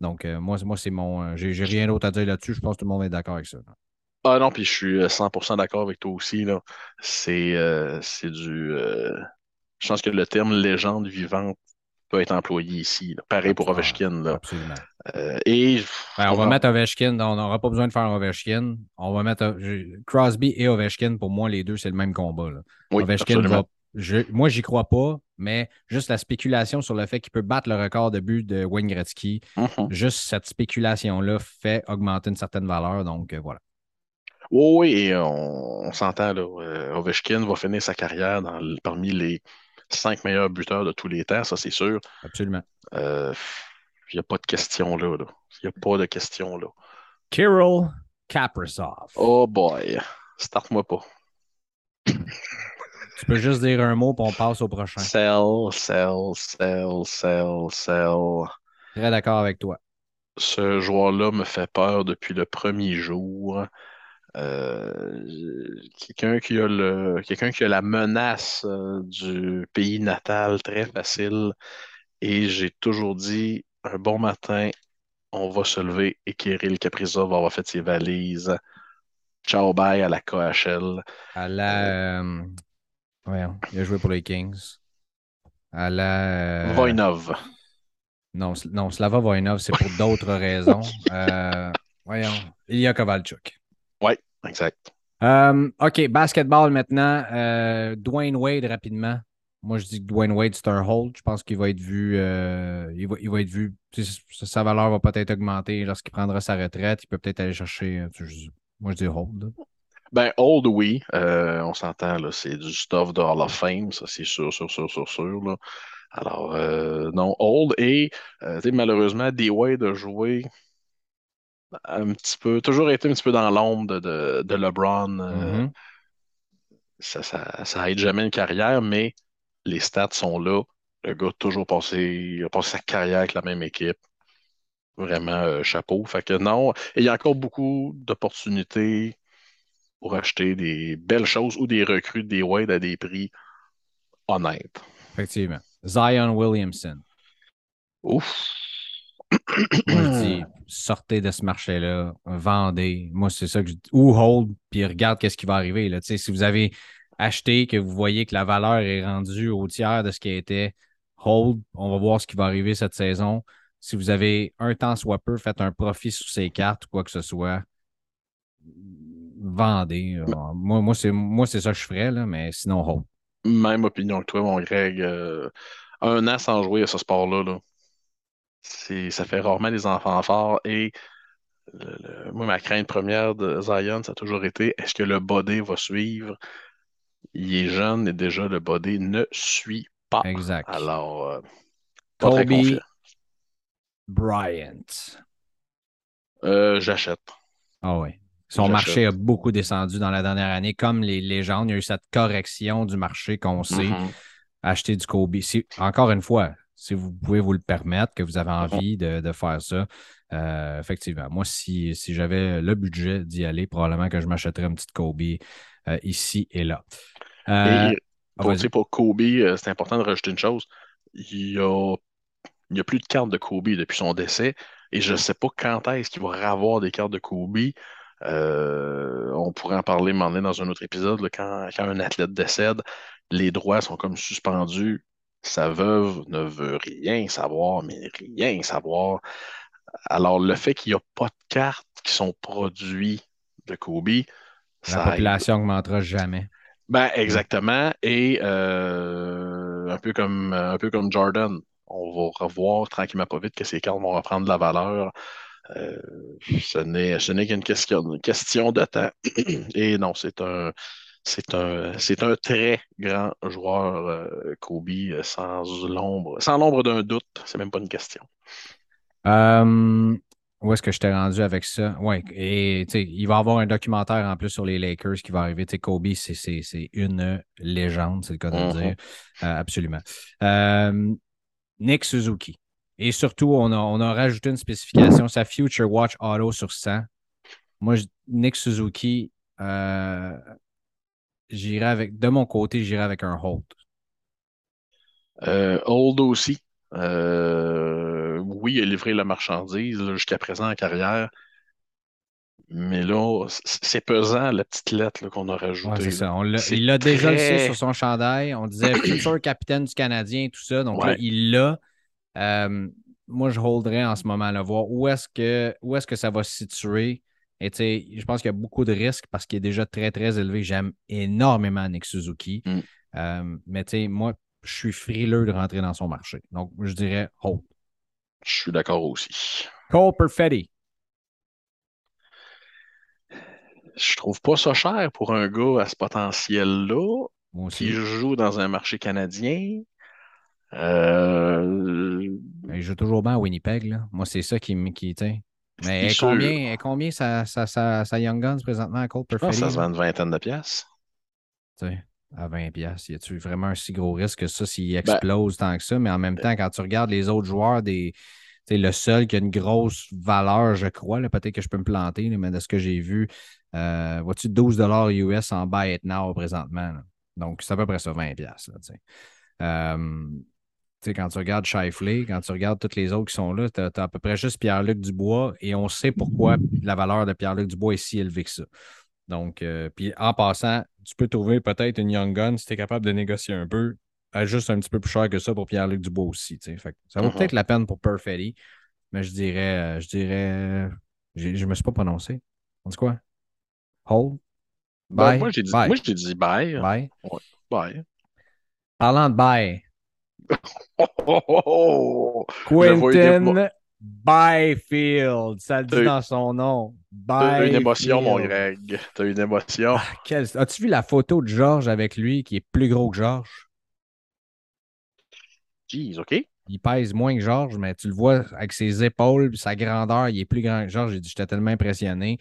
Donc, euh, moi, moi c'est mon. euh, J'ai rien d'autre à dire là-dessus. Je pense que tout le monde est d'accord avec ça. là. Ah non, puis je suis euh, 100% d'accord avec toi aussi. C'est euh, du... euh, Je pense que le terme légende vivante peut être employé ici. là. Pareil pour Ovechkin, là. Absolument. Euh, et... Ben, on va mettre Ovechkin. On n'aura pas besoin de faire Ovechkin. On va mettre euh, Crosby et Ovechkin. Pour moi, les deux, c'est le même combat. là. Oui, Ovechkin va. Je- moi, j'y crois pas, mais juste la spéculation sur le fait qu'il peut battre le record de but de Wayne Gretzky, Mhm. juste cette spéculation-là fait augmenter une certaine valeur. Donc, euh, voilà. Oui, oui, et on, on s'entend, là. euh, Ovechkin va finir sa carrière dans parmi les cinq meilleurs buteurs de tous les temps, ça c'est sûr. Absolument. Euh, Il n'y a pas de question là. Il n'y a pas de question là. Kirill Kaprizov. Oh boy. Starte-moi pas. Tu peux juste dire un mot, puis on passe au prochain. Sell, sell, sell, sell, sell. Très d'accord avec toi. Ce joueur-là me fait peur depuis le premier jour. Euh, quelqu'un qui a le, quelqu'un qui a la menace euh, du pays natal très facile. Et j'ai toujours dit, un bon matin, on va se lever et Kirill Kaprizov va avoir fait ses valises. Ciao, bye à la KHL. À la. euh, voyons, il a joué pour les Kings. À la. euh, Voinov. Non, non, Slava Voinov, c'est pour d'autres raisons. Euh, voyons, Ilya Kovalchuk. Exact. Euh, OK, basketball maintenant. Euh, Dwayne Wade rapidement. Moi, je dis que Dwayne Wade, c'est un hold. Je pense qu'il va être vu. euh, il, va, il va être vu. Sa valeur va peut-être augmenter lorsqu'il prendra sa retraite. Il peut peut-être aller chercher. moi, je dis hold. Ben, old, oui. Euh, on s'entend, là. C'est du stuff de Hall of Fame, ça, c'est sûr, sûr, sûr, sûr, sûr, là. Alors, euh, non, old. Et, euh, malheureusement, D-Wade a joué un petit peu, toujours été un petit peu dans l'ombre de, de, de LeBron. Mhm. ça, ça, ça aide jamais une carrière, mais les stats sont là. Le gars a toujours passé, il a passé sa carrière avec la même équipe. Vraiment, euh, chapeau. Fait que non, et il y a encore beaucoup d'opportunités pour acheter des belles choses ou des recrues des Wade à des prix honnêtes. Effectivement. Zion Williamson. Ouf! Moi, je dis, sortez de ce marché-là, vendez. Moi, c'est ça que je dis. Ou hold, puis regarde qu'est-ce qui va arriver. Là. Si vous avez acheté, que vous voyez que la valeur est rendue au tiers de ce qui était, hold, on va voir ce qui va arriver cette saison. Si vous avez un temps soit peu, faites un profit sur ces cartes ou quoi que ce soit, vendez. Moi, moi c'est moi, c'est ça que je ferais, là, mais sinon, hold. Même opinion que toi, mon Greg. Euh, un an sans jouer à ce sport-là, là, c'est, ça fait rarement des enfants forts. Et le- le- moi, ma crainte première de Zion, ça a toujours été est-ce que le body va suivre? Il est jeune et déjà le body ne suit pas. Exact. Alors, euh, pas Kobe. Bryant. Euh, j'achète. Ah oui. Son marché a beaucoup descendu dans la dernière année. Comme les légendes, il y a eu cette correction du marché qu'on sait. Mhm. Acheter du Kobe. Si- encore une fois, si vous pouvez vous le permettre, que vous avez envie de, de faire ça, euh, effectivement. Moi, si, si j'avais le budget d'y aller, probablement que je m'achèterais une petite Kobe euh, ici et là. Euh, Et ah, pour, Kobe, c'est important de rajouter une chose. Il y a, il y a plus de cartes de Kobe depuis son décès et je ne sais pas quand est-ce qu'il va avoir des cartes de Kobe. Euh, on pourrait en parler donné dans un autre épisode. là, quand, quand un athlète décède, les droits sont comme suspendus. Sa veuve ne veut rien savoir, mais rien savoir. Alors, le fait qu'il n'y a pas de cartes qui sont produites de Kobe, la ça population augmentera jamais. Ben, exactement. Et euh, un peu comme, un peu comme Jordan, on va revoir tranquillement pas vite que ces cartes vont reprendre de la valeur. Euh, ce n'est, ce n'est qu'une question, une question de temps. Et non, c'est un, c'est un, c'est un très grand joueur, euh, Kobe, euh, sans l'ombre, sans l'ombre d'un doute. C'est même pas une question. Euh, où est-ce que je t'ai rendu avec ça? Oui, et il va y avoir un documentaire en plus sur les Lakers qui va arriver. Kobe, c'est une légende, c'est le cas de le Mhm. dire. Euh, absolument. Nick Suzuki. Et surtout, on a, on a rajouté une spécification, sa Future Watch Auto sur 100. Moi, je- Nick Suzuki, euh, j'irai avec, de mon côté, j'irai avec un hold. Euh, Old aussi. Euh, oui, il a livré la marchandise jusqu'à présent en carrière. Mais là, c'est pesant la petite lettre qu'on a Ouais, rajoutée. c'est là. ça. On il l'a déjà le très- sait sur son chandail. On disait futur capitaine du Canadien, tout ça. Donc là, Ouais. il l'a. Euh, moi, je holderais en ce moment-là, voir où est-ce que, où est-ce que ça va se situer. Et tu sais, je pense qu'il y a beaucoup de risques parce qu'il est déjà très, très élevé. J'aime énormément Nick Suzuki. Mm. Euh, mais tu sais, moi, je suis frileux de rentrer dans son marché. Donc, je dirais hold. Je suis d'accord aussi. Cole Perfetti. Je trouve pas ça cher pour un gars à ce potentiel-là qui joue dans un marché canadien. Euh, Il joue toujours bien à Winnipeg. Là. Moi, c'est ça qui me. Qui, mais est combien, est combien sa, sa, sa Young Guns présentement à Cole je pense ça se vend une vingtaine de pièces. Tu sais, à 20 pièces, y a-tu vraiment un si gros risque que ça s'il Ben, explose tant que ça? Mais en même temps, quand tu regardes les autres joueurs, des, le seul qui a une grosse valeur, je crois, peut-être que je peux me planter, là, mais de ce que j'ai vu, euh, vois-tu 12 US en buy it now présentement. là? Donc, c'est à peu près ça, 20 pièces. Là, tu sais. Euh, quand tu regardes Shifley, quand tu regardes tous les autres qui sont là, tu as, à peu près juste Pierre-Luc Dubois et on sait pourquoi la valeur de Pierre-Luc Dubois est si élevée que ça. Donc, euh, puis en passant, tu peux trouver peut-être une Young Gun si tu es capable de négocier un peu, à juste un petit peu plus cher que ça pour Pierre-Luc Dubois aussi. Fait que ça vaut Mhm. peut-être la peine pour Perfetti, mais je dirais, euh, je dirais, j'ai- je ne me suis pas prononcé. On dit quoi? Hold? ben, Bye? moi, j'ai dit, Bye. moi, dit bye. Bye. Bye. Parlant de bye, Oh, Quentin Byfield, ça le dit dans son nom. T'as eu une émotion, mon. Greg. T'as eu une émotion. Ah, quel- As-tu vu la photo de Georges avec lui qui est plus gros que Georges? Jeez, OK. Il pèse moins que Georges, mais tu le vois avec ses épaules, sa grandeur, il est plus grand que Georges. J'étais tellement impressionné.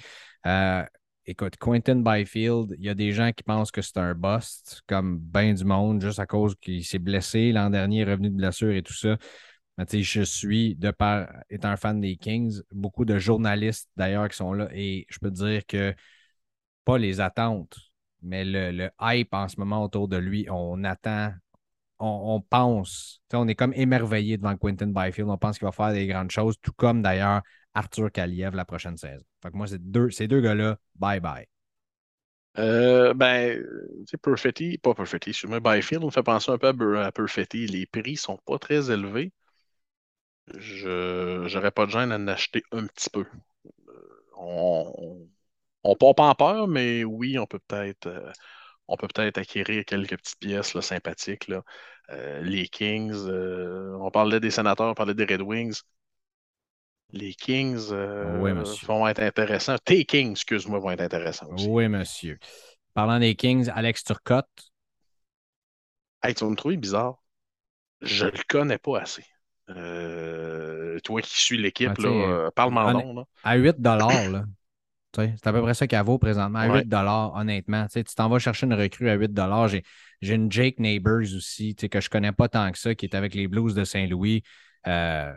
Euh, écoute, Quentin Byfield, il y a des gens qui pensent que c'est un bust, comme bien du monde, juste à cause qu'il s'est blessé. L'an dernier, revenu de blessure et tout ça. Mais je suis, de par étant fan des Kings, beaucoup de journalistes d'ailleurs qui sont là et je peux te dire que pas les attentes, mais le, hype en ce moment autour de lui, on attend, on, on pense, on est comme émerveillé devant Quentin Byfield, on pense qu'il va faire des grandes choses, tout comme d'ailleurs Arthur Kaliev la prochaine saison. Fait que moi, deux, ces deux gars-là, bye bye. Euh, ben, tu sais, Perfetti, pas Perfetti, excuse-moi, Byfield me fait penser un peu à, Perfetti. Les prix sont pas très élevés. Je j'aurais pas de gêne à en acheter un petit peu. On, on, on part pas en peur, mais oui, on peut peut-être euh, on peut peut-être acquérir quelques petites pièces sympathiques. Là. Euh, les Kings, euh, on parlait des sénateurs, on parlait des Red Wings. Les Kings euh, Oui, vont être intéressants. Tes Kings, excuse-moi, vont être intéressants aussi. Oui, monsieur. Parlant des Kings, Alex Turcotte, Hey, tu vas me trouver bizarre. Je le connais pas assez. Euh, toi qui suis l'équipe, Ah, euh, parle-moi en- à 8 là. C'est à peu près ça qu'elle vaut présentement. À Ouais. 8 honnêtement. Tu t'en vas chercher une recrue à 8 J'ai, j'ai une Jake Neighbors aussi, que je connais pas tant que ça, qui est avec les Blues de Saint-Louis. Euh,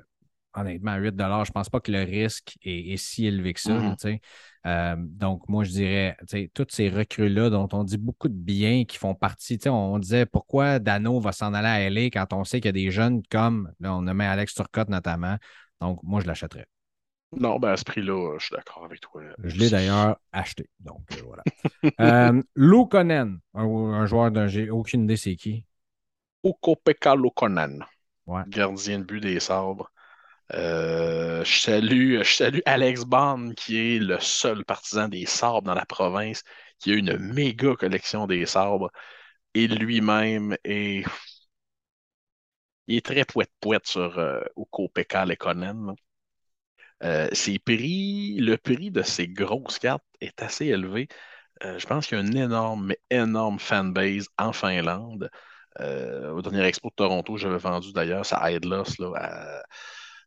honnêtement, à 8 je pense pas que le risque est, est si élevé que ça. Mhm. sais. Euh, donc, moi, je dirais, toutes ces recrues-là dont on dit beaucoup de bien qui font partie, on, on disait pourquoi Dano va s'en aller à LA quand on sait qu'il y a des jeunes comme, là, on nommé Alex Turcotte notamment. Donc, moi, je l'achèterais. Non, ben à ce prix-là, je suis d'accord avec toi. Je l'ai d'ailleurs acheté. Donc, euh, voilà. euh, un, un joueur dont j'ai aucune idée c'est qui. Ukopeka Lokonan, Ouais. gardien de but des sabres. Euh, je, salue, Alex Bond, qui est le seul partisan des sabres dans la province, qui a une méga collection des sabres. Et lui-même est, il est très poète-poète sur euh, Ukopeka Lekonen. Euh, ses prix, le prix de ces grosses cartes est assez élevé. Euh, je pense qu'il y a une énorme, énorme fanbase en Finlande. Au dernier expo de Toronto, j'avais vendu d'ailleurs sa Idlos là,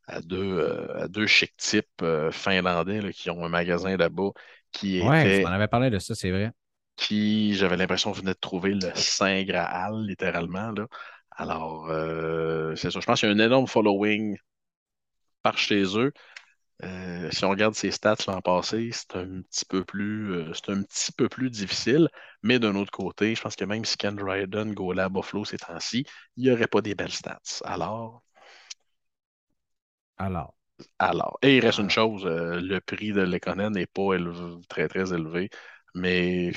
à deux, à deux chic types finlandais qui ont un magasin là-bas qui Ouais, était tu m'en avais parlé de ça, c'est vrai. qui, j'avais l'impression, venait de trouver le Saint Graal, littéralement. Là. Alors, euh, c'est ça. Je pense qu'il y a un énorme following par chez eux. Euh, si on regarde ses stats l'an passé, c'est un petit peu plus, euh, c'est un petit peu plus difficile. Mais d'un autre côté, je pense que même si Ken Dryden go à Buffalo ces temps-ci, il n'y aurait pas des belles stats. Alors, Alors, alors. Et il reste une chose, euh, le prix de l'Econen n'est pas élevé- très, très élevé. Mais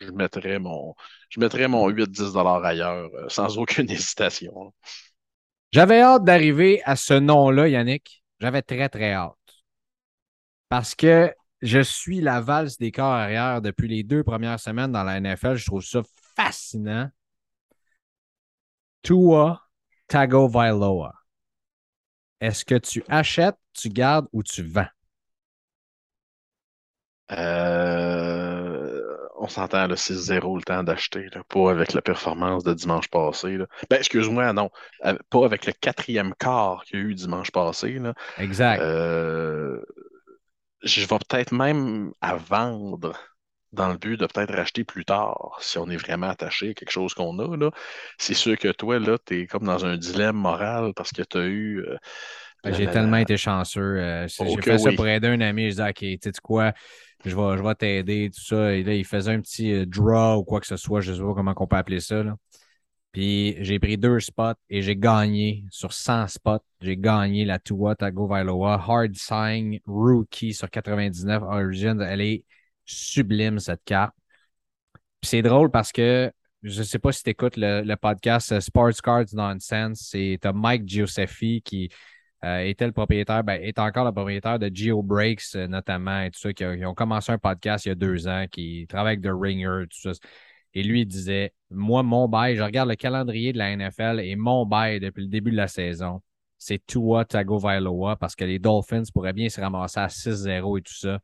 je mettrais mon, je mettrais mon 8-10 dollars ailleurs euh, sans aucune hésitation. j'avais hâte d'arriver à ce nom-là, Yannick. J'avais très, très hâte. Parce que je suis la valse des corps arrière depuis les deux premières semaines dans la NFL. Je trouve ça fascinant. Tua Tagovailoa. Est-ce que tu achètes, tu gardes ou tu vends? Euh, on s'entend, là, c'est zéro le temps d'acheter, là, pas avec la performance de dimanche passé. là. Ben, excuse-moi, non, pas avec le quatrième quart qu'il y a eu dimanche passé. là. Exact. Euh, je vais peut-être même à vendre dans le but de peut-être racheter plus tard si on est vraiment attaché à quelque chose qu'on a. Là. C'est sûr que toi, là, tu es comme dans un dilemme moral parce que tu as eu. euh, la- J'ai tellement été chanceux. euh, j'ai fait ça pour aider un ami. Je disais, OK, tu sais quoi, je vais, je vais t'aider, tout ça. Et là, il faisait un petit euh, draw ou quoi que ce soit. Je ne sais pas comment on peut appeler ça. là. Puis j'ai pris deux spots et j'ai gagné sur 100 spots. J'ai gagné la Tua Tagovailoa Hard Sign Rookie sur 99 Origins. Elle est sublime, cette carte. Puis c'est drôle parce que je ne sais pas si tu écoutes le, podcast euh, Sports Cards Nonsense. C'est Mike Gioseffi qui euh, était le propriétaire, ben, est encore le propriétaire de Geo Breaks, euh, notamment, et tout ça, qui ont commencé un podcast il y a deux ans, qui travaille avec The Ringer, tout ça. Et lui, il disait Moi, mon bail, je regarde le calendrier de la NFL et mon bail depuis le début de la saison, c'est Tua Tagovailoa parce que les Dolphins pourraient bien se ramasser à 6-0 et tout ça.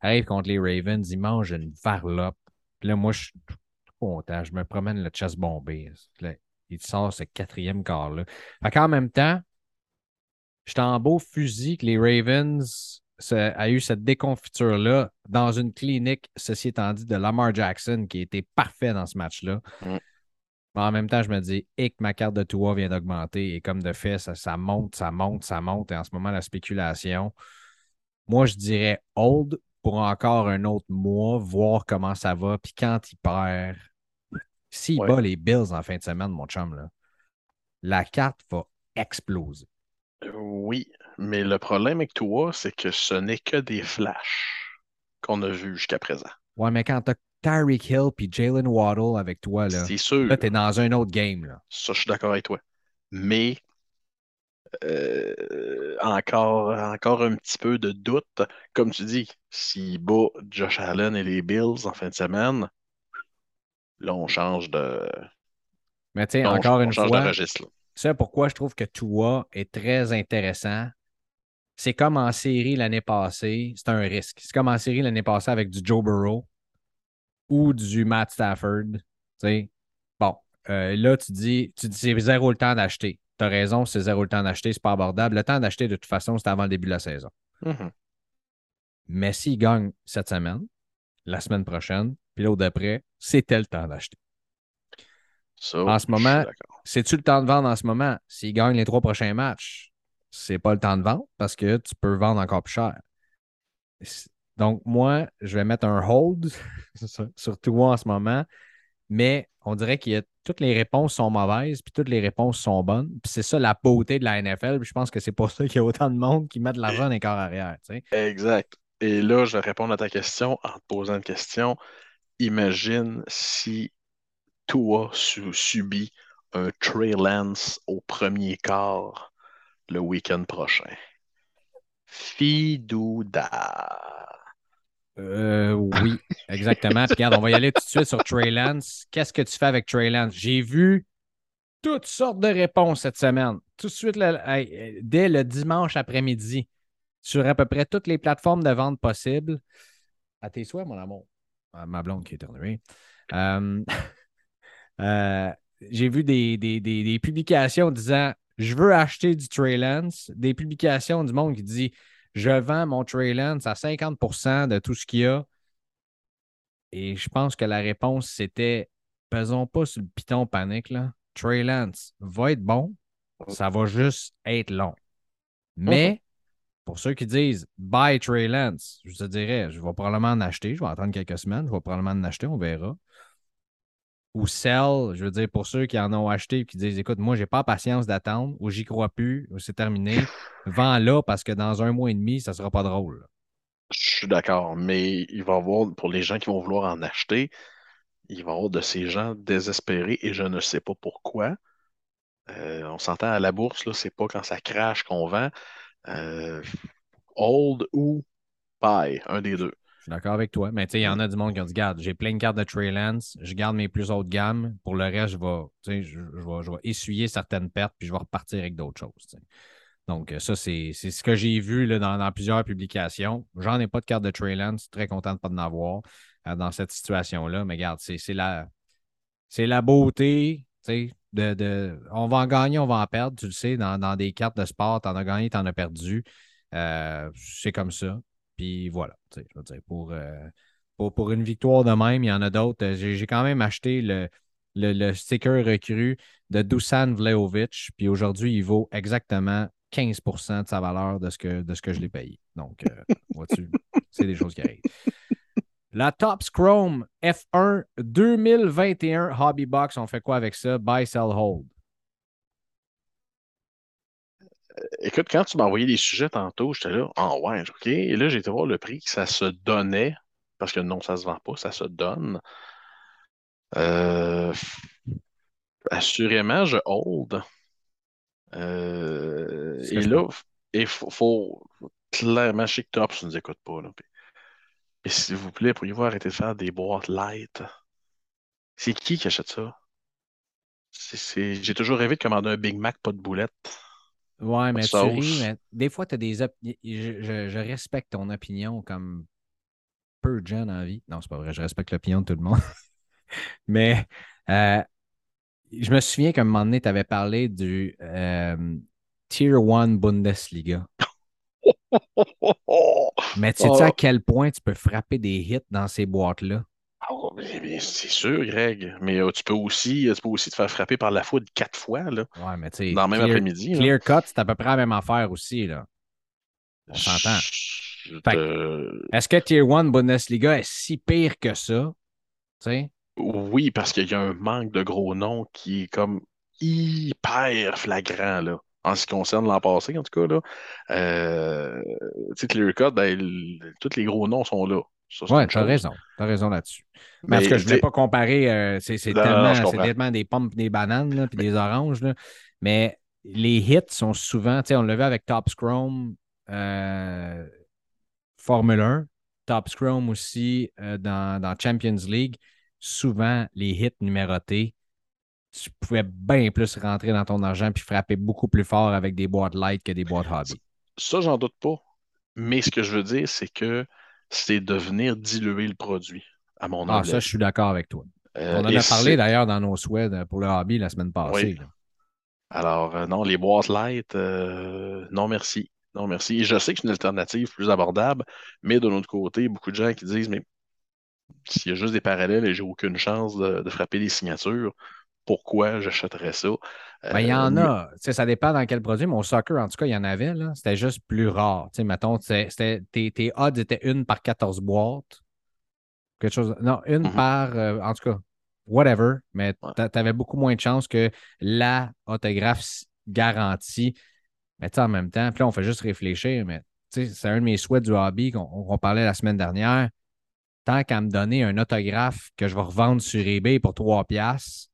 Arrive contre les Ravens, ils mangent une varlope. Puis là, moi, je suis tout content. Je me promène le chest bombé. Là, il sort ce quatrième quart-là. Fait qu'en même temps, J'étais en beau fusil que les Ravens a eu cette déconfiture-là dans une clinique, ceci étant dit, de Lamar Jackson qui était parfait dans ce match-là. Mm. Mais en même temps, je me dis, et que ma carte de Tua vient d'augmenter et comme de fait, ça, ça monte, ça monte, ça monte. Et en ce moment, la spéculation, moi, je dirais hold pour encore un autre mois, voir comment ça va. Puis quand il perd, s'il Ouais. bat les Bills en fin de semaine, mon chum, là, la carte va exploser. Oui, mais le problème avec toi, c'est que ce n'est que des flashs qu'on a vus jusqu'à présent. Ouais, mais quand t'as Tyreek Hill puis Jalen Waddle avec toi, là, C'est sûr, là, t'es dans un autre game. Là. ça, je suis d'accord avec toi. Mais euh, encore, encore un petit peu de doute. Comme tu dis, s'il bat Josh Allen et les Bills en fin de semaine, là, on change de, Mais tu sais, encore on une fois, registre. ça pourquoi je trouve que Tua est très intéressant. C'est comme en série l'année passée, c'est un risque. C'est comme en série l'année passée avec du Joe Burrow ou du Matt Stafford. sais. Bon, euh, là, tu dis, tu dis c'est zéro le temps d'acheter. Tu as raison, c'est zéro le temps d'acheter, c'est pas abordable. Le temps d'acheter, de toute façon, c'est avant le début de la saison. Mhm. Mais s'il gagne cette semaine, la semaine prochaine, puis l'autre d'après, c'était le temps d'acheter. En ce moment. C'est-tu le temps de vendre en ce moment? S'il gagne les trois prochains matchs, c'est pas le temps de vendre parce que tu peux vendre encore plus cher. Donc, moi, je vais mettre un hold sur- Tua en ce moment, mais on dirait que toutes les réponses sont mauvaises, puis toutes les réponses sont bonnes. Puis c'est ça la beauté de la NFL. Puis je pense que c'est pour ça qu'il y a autant de monde qui met de l'argent dans les corps arrière. Exact. Et là, je vais répondre à ta question en te posant une question. Imagine si Tua su- subit un Trey Lance au premier quart le week-end prochain. Fidouda. Euh, oui, exactement. Puis regarde, on va y aller tout de suite sur Trey Lance. Qu'est-ce que tu fais avec Trey Lance? J'ai vu toutes sortes de réponses cette semaine. Tout de suite, dès le dimanche après-midi, sur à peu près toutes les plateformes de vente possibles. À tes souhaits, mon amour. Ah, ma blonde qui est éternuée. Euh, euh, J'ai vu des publications disant je veux acheter du Trey Lance, des publications du monde qui dit je vends mon Trey Lance à 50% de tout ce qu'il y a. Et je pense que la réponse, c'était pesons pas sur le piton panique. Là. Trey Lance va être bon, ça va juste être long. Mais pour ceux qui disent buy Trey Lance, je te dirais, je vais probablement en acheter. Je vais attendre quelques semaines, je vais probablement en acheter, on verra. Ou sell, je veux dire, pour ceux qui en ont acheté et qui disent écoute, moi, j'ai pas patience d'attendre, ou j'y crois plus, ou c'est terminé, vends-là parce que dans un mois et demi, ça sera pas drôle. Je suis d'accord, mais il va y avoir, pour les gens qui vont vouloir en acheter, il va y avoir de ces gens désespérés et je ne sais pas pourquoi. Euh, on s'entend à la bourse, là, c'est pas quand ça crache qu'on vend. Euh, old ou buy, un des deux. D'accord avec toi. Mais tu sais, il y en a du monde qui ont dit Garde, j'ai plein de cartes de Trey Lance, je garde mes plus hautes gammes. Pour le reste, je vais, essuyer certaines pertes puis je vais repartir avec d'autres choses. Donc, ça, c'est ce que j'ai vu là, dans, plusieurs publications. J'en ai pas de carte de Trey Lance, très content de pas en avoir euh, dans cette situation-là. Mais regarde, c'est la, la beauté de, de, on va en gagner, on va en perdre, tu le sais, dans, des cartes de sport, tu en as gagné, tu en as perdu. Euh, c'est comme ça. Puis voilà, je veux dire, euh, pour, pour, une victoire de même, il y en a d'autres. J'ai quand même acheté le, le, sticker recru de Dusan Vlaovic, puis aujourd'hui, il vaut exactement 15% de sa valeur de ce que, de ce que je l'ai payé. Donc, euh, vois-tu, c'est des choses qui arrivent. La Tops Chrome F1 2021 Hobby Box, on fait quoi avec ça? Buy, sell, hold. Écoute, quand tu m'as envoyé des sujets tantôt, j'étais là, oh, ouais, OK. Et là, j'ai été voir le prix que ça se donnait, parce que non, ça ne se vend pas, ça se donne. Euh, assurément, je hold. Euh, et là, il faut, clairement, Chic Tops ne nous écoute pas. Là. Et s'il vous plaît, pourriez-vous arrêter de faire des boîtes light? C'est qui qui achète ça? J'ai toujours rêvé de commander un Big Mac, pas de boulettes. Ouais, mais tu ris, mais des fois, tu as des. Je, je, respecte ton opinion comme peu de gens dans la vie. Non, c'est pas vrai, je respecte l'opinion de tout le monde. mais euh, je me souviens qu'à un moment donné, tu avais parlé du euh, Tier 1 Bundesliga. Mais tu sais à oh. quel point tu peux frapper des hits dans ces boîtes-là? Oh, c'est sûr, Greg. Mais euh, tu, peux aussi, tu peux aussi te faire frapper par la foudre quatre fois là, ouais, mais tu dans le même après-midi. Clear Cut, c'est à peu près la même affaire aussi. Là. On s'entend. Est-ce que Tier 1 Bundesliga est si pire que ça? Oui, parce qu'il y a un manque de gros noms qui est comme hyper flagrant. Là en ce qui concerne l'an passé, en tout cas. Là. Euh, Clear Cut, ben, tous les gros noms sont là. Oui, tu as raison. Tu as raison là-dessus. Mais, parce que je ne voulais pas comparer, euh, c'est tellement, des pommes des bananes puis des oranges. Là. Mais les hits sont souvent, tu sais, on le vu avec Top Scrum euh, Formule 1, Top Scrum aussi euh, dans, dans Champions League. Souvent, les hits numérotés tu pouvais bien plus rentrer dans ton argent puis frapper beaucoup plus fort avec des boîtes light que des boîtes hobby. Ça, j'en doute pas. Mais ce que je veux dire, c'est que c'est de venir diluer le produit, à mon avis. Ah, ça, je suis d'accord avec toi. Euh, On en a parlé d'ailleurs dans nos souhaits pour le hobby la semaine passée. Alors, euh, non, les boîtes light, euh, non merci. Non, merci. Et je sais que c'est une alternative plus abordable, mais de l'autre côté, beaucoup de gens qui disent, mais s'il y a juste des parallèles et j'ai aucune chance de, frapper des signatures, pourquoi j'achèterais ça. Ben, il y en euh, a. Ça dépend dans quel produit, au soccer, en tout cas, il y en avait. C'était juste plus rare. mettons, tes, tes odds étaient une par 14 boîtes. Quelque chose. Non, une mm-hmm. par. Euh, en tout cas, whatever. Mais tu avais beaucoup moins de chances que la autographe garantie. Mais en même temps, puis là, on fait juste réfléchir. Mais c'est un de mes souhaits du hobby qu'on parlait la semaine dernière. Tant qu'à me donner un autographe que je vais revendre sur eBay pour 3 piastres,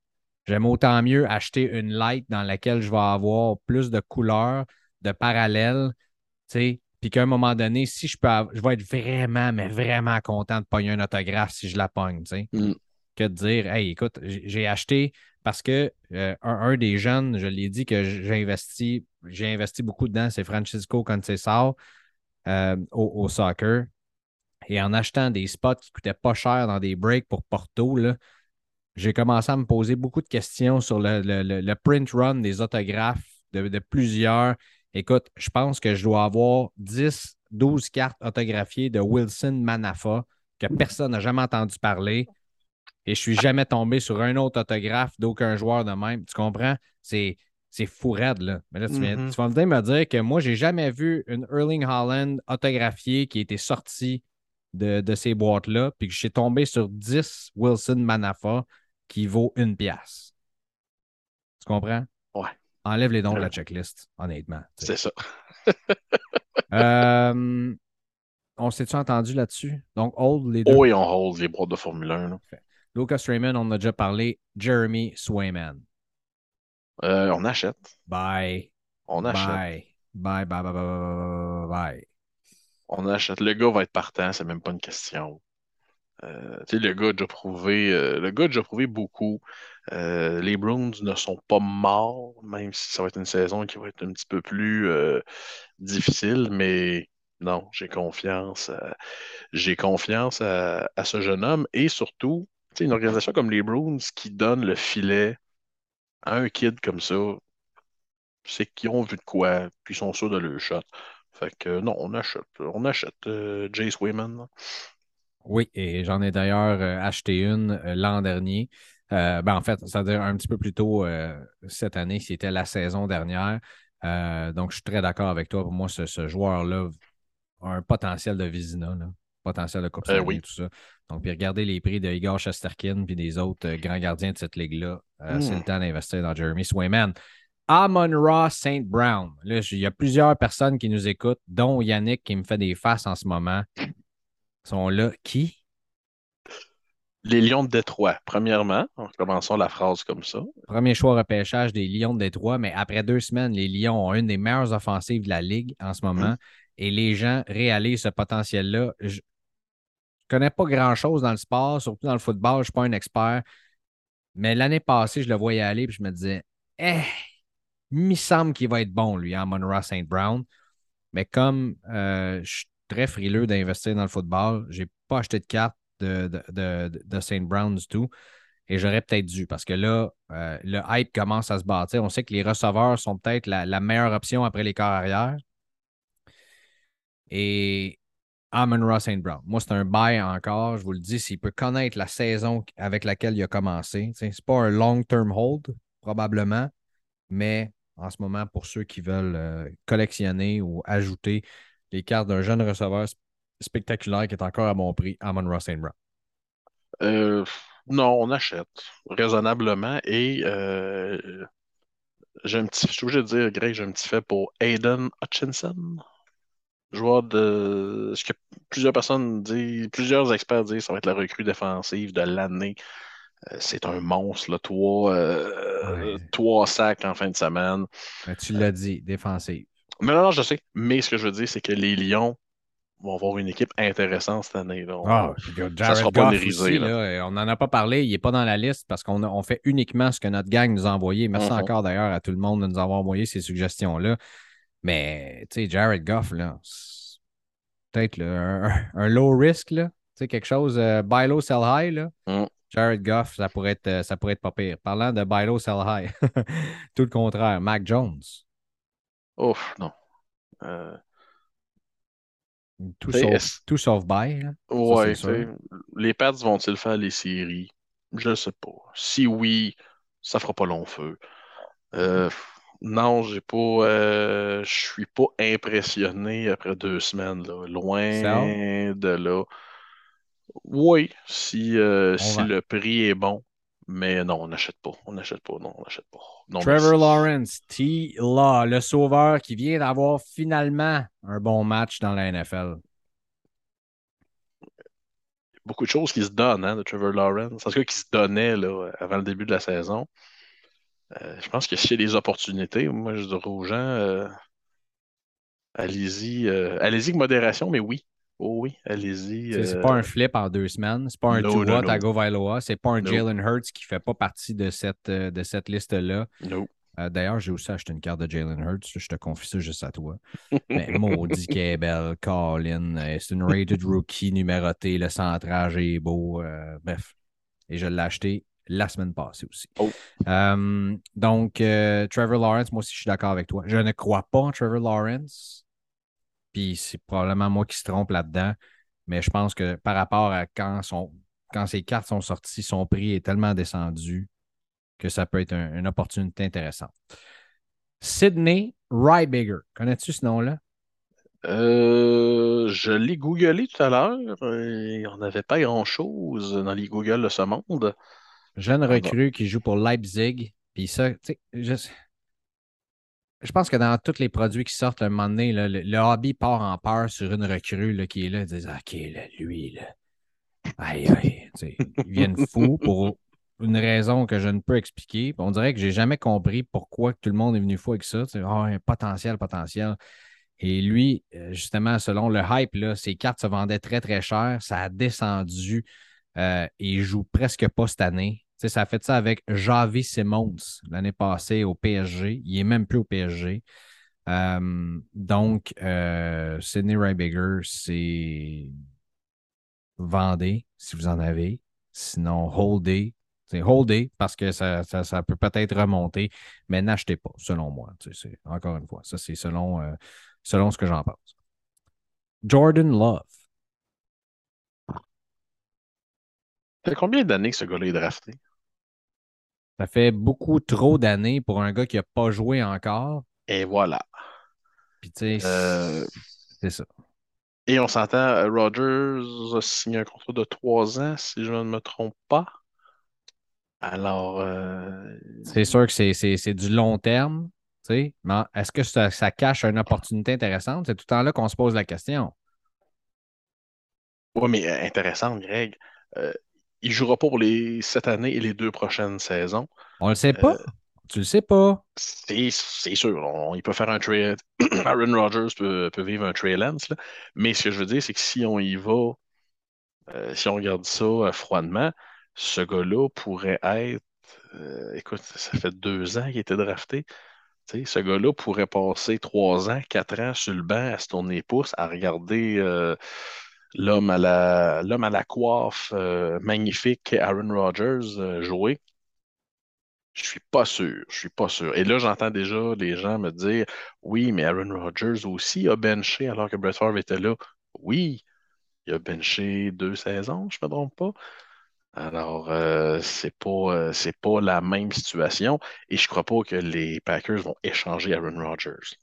J'aime autant mieux acheter une light dans laquelle je vais avoir plus de couleurs, de parallèles, tu sais, puis qu'à un moment donné, si je peux, je vais être vraiment, mais vraiment content de pogner un autographe si je la pogne, tu sais. Mm. Que de dire, hey, écoute, j'ai acheté parce que euh, un, des jeunes, je l'ai dit que j'ai investi, j'ai investi beaucoup dedans, c'est Francisco Conceição euh, au, au, soccer. Et en achetant des spots qui coûtaient pas cher dans des breaks pour Porto, là, j'ai commencé à me poser beaucoup de questions sur le, print run des autographes de, de plusieurs. Écoute, je pense que je dois avoir 10, 12 cartes autographiées de Wilson Manafa que personne n'a jamais entendu parler. Et je suis jamais tombé sur un autre autographe d'aucun joueur de même. Tu comprends? C'est, c'est fou raide, là. Mais là, tu, viens- Mhm. tu vas venir me dire que moi, j'ai jamais vu une Erling Haaland autographiée qui était sortie de, de ces boîtes-là, puis que j'ai tombé sur 10 Wilson Manafa qui vaut une pièce. Tu comprends? Ouais. Enlève les dons de la checklist, honnêtement. C'est ça. Euh, on s'est-tu entendu là-dessus? Donc, hold les deux. Et on hold les bras de Formule 1. là. Lucas Raymond, on en a déjà parlé. Jeremy Swayman. Euh, on achète. Bye. On achète. Bye. Bye, bye, bye, bye, bye, bye, bye. On achète. Le gars va être partant, c'est même pas une question. Euh, le gars a prouvé, euh, le gars a prouvé beaucoup. Euh, les Bruins ne sont pas morts, même si ça va être une saison qui va être un petit peu plus difficile, mais non, j'ai confiance. j'ai confiance à, ce jeune homme et surtout, une organisation comme les Bruins qui donne le filet à un kid comme ça, c'est qu'ils ont vu de quoi, puis ils sont sûrs de leur shot. Fait que non, on achète. On achète Jace Wayman. Oui, et j'en ai d'ailleurs euh, acheté une euh, l'an dernier. Euh, ben, en fait, c'est-à-dire un petit peu plus tôt euh, cette année, c'était la saison dernière. Euh, donc, je suis très d'accord avec toi. Pour moi, ce, ce joueur-là a un potentiel de Vizina, là. potentiel de Coupe oui. tout ça. Donc, puis regardez les prix de Igor Shesterkin puis des autres grands gardiens de cette ligue-là. C'est le temps d'investir dans Jeremy Swayman. Amon Ra St. Brown. Là, il y a plusieurs personnes qui nous écoutent, dont Yannick qui me fait des faces en ce moment. Sont là. Qui? Les Lions de Détroit, premièrement, en commençant la phrase comme ça. Premier choix repêchage des Lions de Détroit, mais après deux semaines, les Lions ont une des meilleures offensives de la Ligue en ce moment et les gens réalisent ce potentiel-là. Je ne connais pas grand-chose dans le sport, surtout dans le football, je ne suis pas un expert, mais l'année passée, je le voyais aller et je me disais, eh, il me semble qu'il va être bon, lui, en Monroe St. Brown. Mais comme euh, je suis frileux d'investir dans le football, je n'ai pas acheté de carte de, de, de, St. Brown du tout. Et j'aurais peut-être dû parce que là, euh, le hype commence à se bâtir. On sait que les receveurs sont peut-être la, meilleure option après les corps arrière. Et Amon Ross St. Brown. Moi, c'est un bail encore. Je vous le dis, s'il peut connaître la saison avec laquelle il a commencé. Ce n'est pas un long-term hold, probablement, mais en ce moment, pour ceux qui veulent euh, collectionner ou ajouter les cartes d'un jeune receveur sp- spectaculaire qui est encore à bon prix, Amon Ross. Brown. Euh, non, on achète raisonnablement et euh, j'ai un petit, je suis obligé de dire, Greg, j'ai un petit fait pour Aiden Hutchinson, joueur de ce que plusieurs personnes disent, plusieurs experts disent, ça va être la recrue défensive de l'année. Euh, c'est un monstre, là, trois, euh, Ouais. trois sacs en fin de semaine. Mais tu l'as dit, défensive. Mais non, non, je sais. Mais ce que je veux dire, c'est que les Lions vont avoir une équipe intéressante cette année. On- Ah, ça sera pas euh, on n'en a pas parlé, il n'est pas dans la liste parce qu'on on fait uniquement ce que notre gang nous a envoyé. Merci Mhm. encore d'ailleurs à tout le monde de nous avoir envoyé ces suggestions-là. Mais, tu sais, Jared Goff, là, peut-être un, un low risk, là. Tu sais, quelque chose, euh, buy low, sell high, là. Mhm. Jared Goff, ça pourrait, être, euh, ça pourrait être pas pire. Parlant de buy low, sell high, tout le contraire. Mac Jones, Ouf, non. Euh, tout sauf, tout sauf buy, là. ouais, les Pats vont-ils faire les séries? Je ne sais pas. Si oui, ça fera pas long feu. Euh, non, j'ai pas. euh, je suis pas impressionné après deux semaines, là. Loin de là. Oui, si, si le prix est bon. Mais non, on n'achète pas. On n'achète pas. Non, on n'achète pas. Non, Trevor merci. Lawrence, T. Law, le sauveur qui vient d'avoir finalement un bon match dans la NFL. beaucoup de choses qui se donnent hein, de Trevor Lawrence. En tout cas, qui se donnaient là, avant le début de la saison. Euh, je pense que s'il y a des opportunités, moi, je dirais aux gens, euh, allez-y, euh, allez-y avec modération, mais oui. Oh oui, allez-y. C'est euh, pas un flip en deux semaines. C'est pas un no, Tua no, no. Tagovailoa. C'est pas un No. Jalen Hurts qui fait pas partie de cette, euh, de cette liste-là. Euh, D'ailleurs, j'ai aussi acheté une carte de Jalen Hurts. Je te confie ça juste à toi. Mais maudit qu'elle est belle, Colin. euh, C'est une rated rookie numérotée. Le centrage est beau. euh, bref. Et je l'ai acheté la semaine passée aussi. Oh. Euh, donc, euh, Trevor Lawrence, moi aussi, je suis d'accord avec toi. Je ne crois pas en Trevor Lawrence. Puis c'est probablement moi qui se trompe là-dedans. Mais je pense que par rapport à quand, son, quand ces cartes sont sorties, son prix est tellement descendu que ça peut être un- une opportunité intéressante. Sydney Rybiger. Connais-tu ce nom-là? Euh, je l'ai googlé tout à l'heure. Il n'y en avait pas grand-chose dans les Google de ce monde. Jeune Ah recrue qui joue pour Leipzig. Puis ça, tu sais, je, pense que dans tous les produits qui sortent, à un moment donné, le, hobby part en peur sur une recrue qui est là. Ils disent OK, là, lui, là? Aïe, aïe. Ils viennent pour une raison que je ne peux expliquer. On dirait que j'ai jamais compris pourquoi tout le monde est venu fou avec ça. Ah, un potentiel, potentiel. Et lui, euh, justement, selon le hype, là, ses cartes se vendaient très, très cher. Ça a descendu euh, il joue presque pas cette année. Ça a fait ça avec Javi Simmons l'année passée au PSG. Il n'est même plus au PSG. Euh, donc, euh, Sidney Rybiger, c'est vendez si vous en avez. Sinon, holdez. C'est holdez parce que ça, ça, peut peut-être remonter, mais n'achetez pas, selon moi. Encore une fois, ça, c'est selon, euh, selon ce que j'en pense. Jordan Love. Ça fait combien d'années que ce gars-là est drafté? Ça fait beaucoup trop d'années pour un gars qui n'a pas joué encore. Et voilà. Puis, tu sais, Euh, c'est ça. Et on s'entend, Rodgers a signé un contrat de trois ans, si je ne me trompe pas. Alors, euh, C'est sûr que c'est- du long terme, tu sais, mais est-ce que ça, ça cache une opportunité intéressante? C'est tout le temps là qu'on se pose la question. ouais, mais euh, intéressant, Greg. Euh, il ne jouera pas pour les cette année et les deux prochaines saisons. On le sait pas. Tu le sais pas. C'est sûr, on- il peut faire un trade. Aaron Rodgers peut, peut vivre un trail lance, là. Mais ce que je veux dire, c'est que si on y va, euh, si on regarde ça euh, froidement, ce gars-là pourrait être. euh, écoute, ça fait deux ans qu'il était drafté. Ce gars-là pourrait passer trois ans, quatre ans sur le banc à se tourner les pouces, à regarder euh, l'homme à la, coiffe euh, magnifique Aaron Rodgers euh, jouer. Je suis pas sûr, je suis pas sûr. Et là, j'entends déjà les gens me dire, oui, mais Aaron Rodgers aussi a benché alors que Brett Favre était là. Oui, il a benché deux saisons, je me trompe pas. Alors, euh, c'est pas, euh, la même situation et je crois pas que les Packers vont échanger Aaron Rodgers.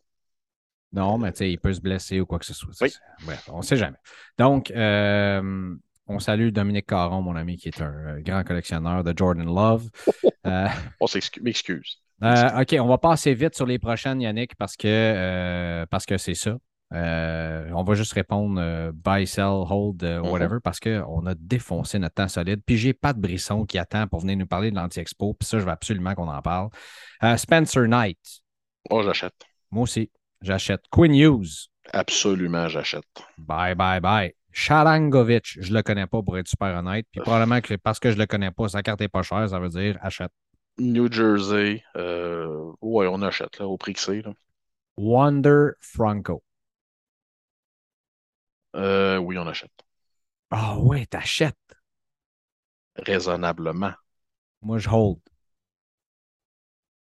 Non, mais tu sais, il peut se blesser ou quoi que ce soit. Oui. Bref, on ne sait jamais. Donc, euh, on salue Dominique Caron, mon ami, qui est un euh, grand collectionneur de Jordan Love. Euh, On s'excuse, m'excuse. Euh, OK, on va passer vite sur les prochaines, Yannick, parce que parce que c'est ça. On va juste répondre buy, sell, hold, Mhm. whatever, parce qu'on a défoncé notre temps solide. Puis j'ai pas de Brisson qui attend pour venir nous parler de l'anti-expo. Puis ça, je veux absolument qu'on en parle. Spencer Knight, Oh, j'achète. moi aussi, j'achète. Quinn Hughes, Absolument, j'achète. bye, bye, bye. Sharangovic, je le connais pas pour être super honnête. Puis probablement que parce que je le connais pas, sa carte est pas chère, ça veut dire achète. New Jersey, euh, ouais, on achète là, au prix que c'est. là. Wander Franco. Euh, oui, on achète. Ah ouais, t'achètes. Raisonnablement. Moi, je hold.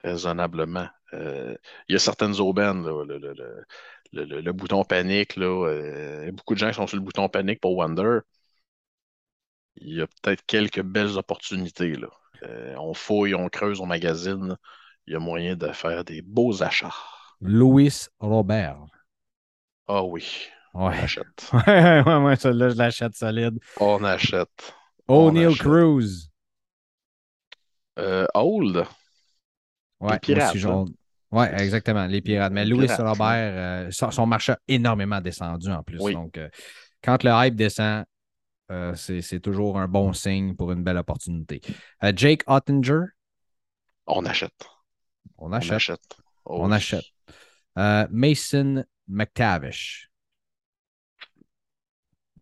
Raisonnablement. Euh, il y a certaines aubaines, là, le, le- le- le- bouton panique, là, euh, beaucoup de gens qui sont sur le bouton panique pour Wonder. Il y a peut-être quelques belles opportunités. Là. Euh, on fouille, on creuse, on magazine. Il y a moyen de faire des beaux achats. Louis Robert. Ah oui, on achète. Ouais, ouais, ouais, celle-là, je l'achète solide. On achète. On O'Neill. Cruz. Euh, Hold, Ouais, moi je hein? Ouais, exactement, les pirates. Mais Les Louis pirates, Robert, euh, son, son marché a énormément descendu en plus. Oui. Donc, euh, quand le hype descend, euh, c'est toujours un bon signe pour une belle opportunité. Jake Ottinger, on achète. on On achète. achète. Oh On oui. achète. Mason McTavish.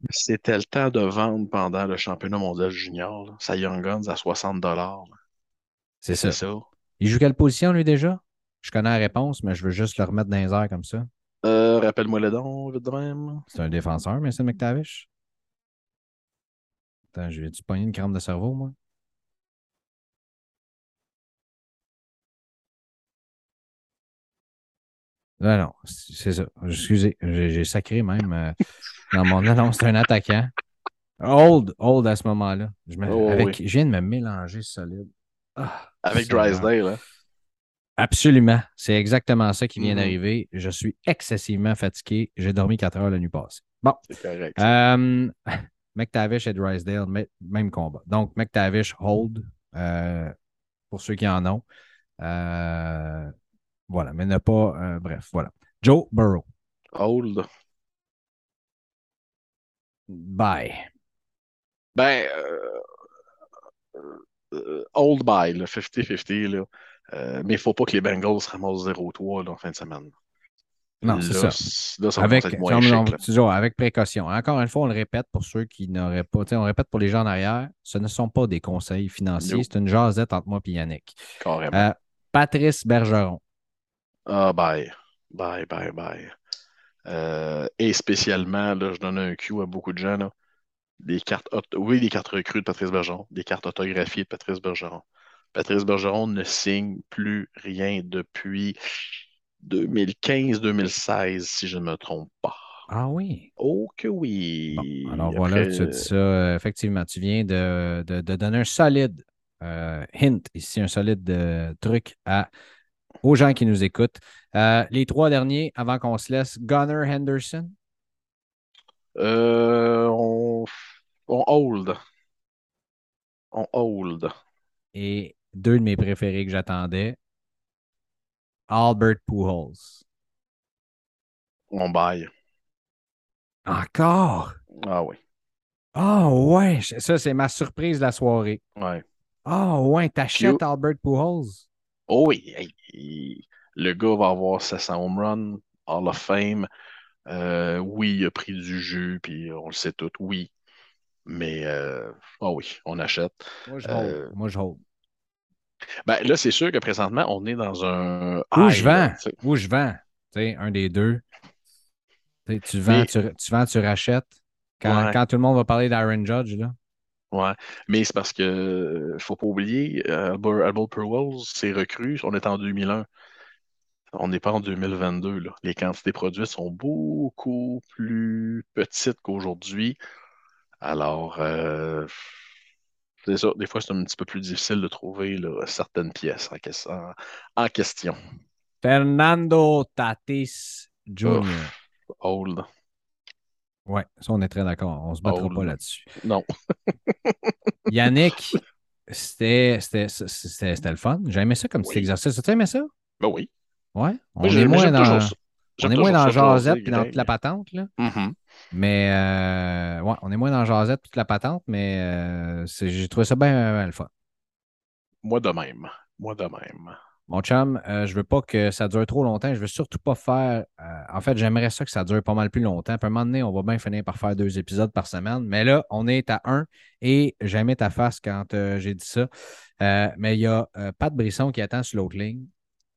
C'était le temps de vendre pendant le championnat mondial junior. Sa Young Guns à 60 C'est ça. C'est ça. Il joue quelle position, lui, déjà? Je connais la réponse, mais je veux juste le remettre dans les airs comme ça. Euh, Rappelle-moi le don, vite. C'est un défenseur, mais c'est McTavish. Attends, je vais-tu pogné une crampe de cerveau, moi? Non, non, c'est ça. Excusez, j'ai sacré même euh, dans mon annonce. C'est un attaquant. Old, old à ce moment-là. Je, oh, viens de me mélanger solide. Ah, avec Drysdale, hein? Absolument. C'est exactement ça qui vient Mhm. d'arriver. Je suis excessivement fatigué. J'ai dormi 4 heures la nuit passée. Bon. C'est correct. Euh, McTavish et Drysdale, me- même combat. Donc, McTavish, hold, euh, pour ceux qui en ont. Euh, voilà, mais ne pas. bref, voilà. Joe Burrow, Old. bye. Ben, euh, euh, old by, le 50-50, là. Euh, mais il ne faut pas que les Bengals se ramassent 0-3 là, en fin de semaine. Non, c'est ça. c- Là, ça Avec, moins chic. on- toujours avec précaution. Encore une fois, on le répète pour ceux qui n'auraient pas. On répète pour les gens en arrière, ce ne sont pas des conseils financiers, No. c'est une jasette entre moi et Yannick. Carrément. Euh, Patrice Bergeron. Ah, bye. Bye, bye, bye. Euh, et spécialement, là, je donne un cue à beaucoup de gens. Là, des cartes, oui, des cartes recrues de Patrice Bergeron, des cartes autographiées de Patrice Bergeron. Patrice Bergeron ne signe plus rien depuis 2015-2016, si je ne me trompe pas. Ah oui. Oh que oui. Bon, alors Après, voilà, tu as dit ça. euh, effectivement, tu viens de, de- de donner un solide euh, hint ici, un solide euh, truc à, aux gens qui nous écoutent. Euh, les trois derniers, avant qu'on se laisse, Gunnar Henderson? On, on hold. On hold. et deux de mes préférés que j'attendais, Albert Pujols. On baille. Encore? Ah oui. Ah ouais, ça c'est ma surprise de la soirée. Ouais. Ah ouais, t'achètes. Albert Pujols? Oh oui, le gars va avoir 700 home runs, Hall of Fame. Euh, oui, il a pris du jus, puis on le sait tout, oui. Mais, euh, ah oui, on achète. Moi je Euh. Moi je hold. Ben, là, c'est sûr que présentement, on est dans un. Où je vends? Où je vends? Un des deux. Tu vends, Mais- tu, tu vends, tu rachètes. Quand, Ouais. quand tout le monde va parler d'Aaron Judge, là. Ouais, mais c'est parce que faut pas oublier, euh, Albert, Albert Pujols, c'est recru, on est en 2001. On n'est pas en 2022, là. Les quantités produites sont beaucoup plus petites qu'aujourd'hui. Alors, euh, c'est ça, des fois, c'est un petit peu plus difficile de trouver là, certaines pièces en, ques- en- en question. Fernando Tatis Jr. Old. Ouais, ça, on est très d'accord. On se battra Old. pas là-dessus. Non. Yannick, c'était le fun. J'ai aimé ça comme petit Oui. exercice. Tu aimé ça? Ben oui. Ouais. On Moi, est moins dans, on est moins dans puis dans toute la patente, là. Mhm. Mais euh, ouais, on est moins dans Jazette toute la patente, mais euh, j'ai trouvé ça bien, le fun. Moi de même. Moi de même. Mon chum, euh, je veux pas que ça dure trop longtemps. Je veux surtout pas faire. euh, en fait, j'aimerais ça que ça dure pas mal plus longtemps. Puis à un moment donné, on va bien finir par faire deux épisodes par semaine. Mais là, on est à un et j'aimais ta face quand j'ai dit ça. Mais il y a Pat Brisson qui attend sur l'autre ligne.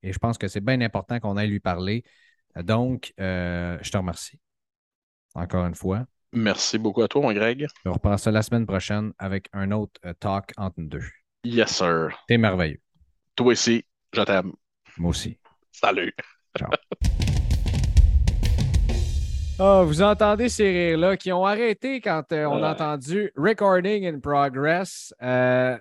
Et je pense que c'est bien important qu'on aille lui parler. Donc, je te remercie. Encore une fois. Merci beaucoup à toi, mon Greg. On reprend ça la semaine prochaine avec un autre euh, talk entre nous deux. Yes, sir. T'es merveilleux. Toi aussi, je t'aime. Moi aussi. Salut. Ah, vous entendez ces rires-là qui ont arrêté quand euh, on a entendu Recording in Progress. Euh,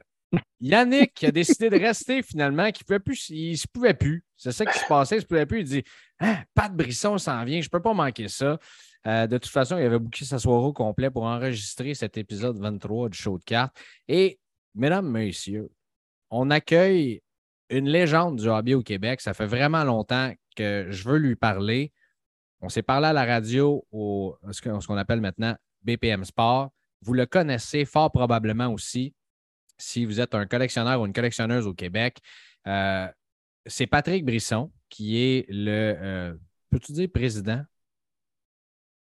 Yannick qui a décidé de rester finalement, qui pouvait plus, il ne se pouvait plus. C'est ça qui se passait, il ne se pouvait plus. Il dit Hein, Pat Brisson s'en vient, je ne peux pas manquer ça. Euh, de toute façon, il avait booké sa soirée au complet pour enregistrer cet épisode 23 du show de cartes. Et, mesdames, messieurs, on accueille une légende du hobby au Québec. Ça fait vraiment longtemps que je veux lui parler. On s'est parlé à la radio au ce qu'on appelle maintenant BPM Sport. Vous le connaissez fort probablement aussi si vous êtes un collectionneur ou une collectionneuse au Québec. Euh, c'est Patrick Brisson qui est le, euh, peux-tu dire président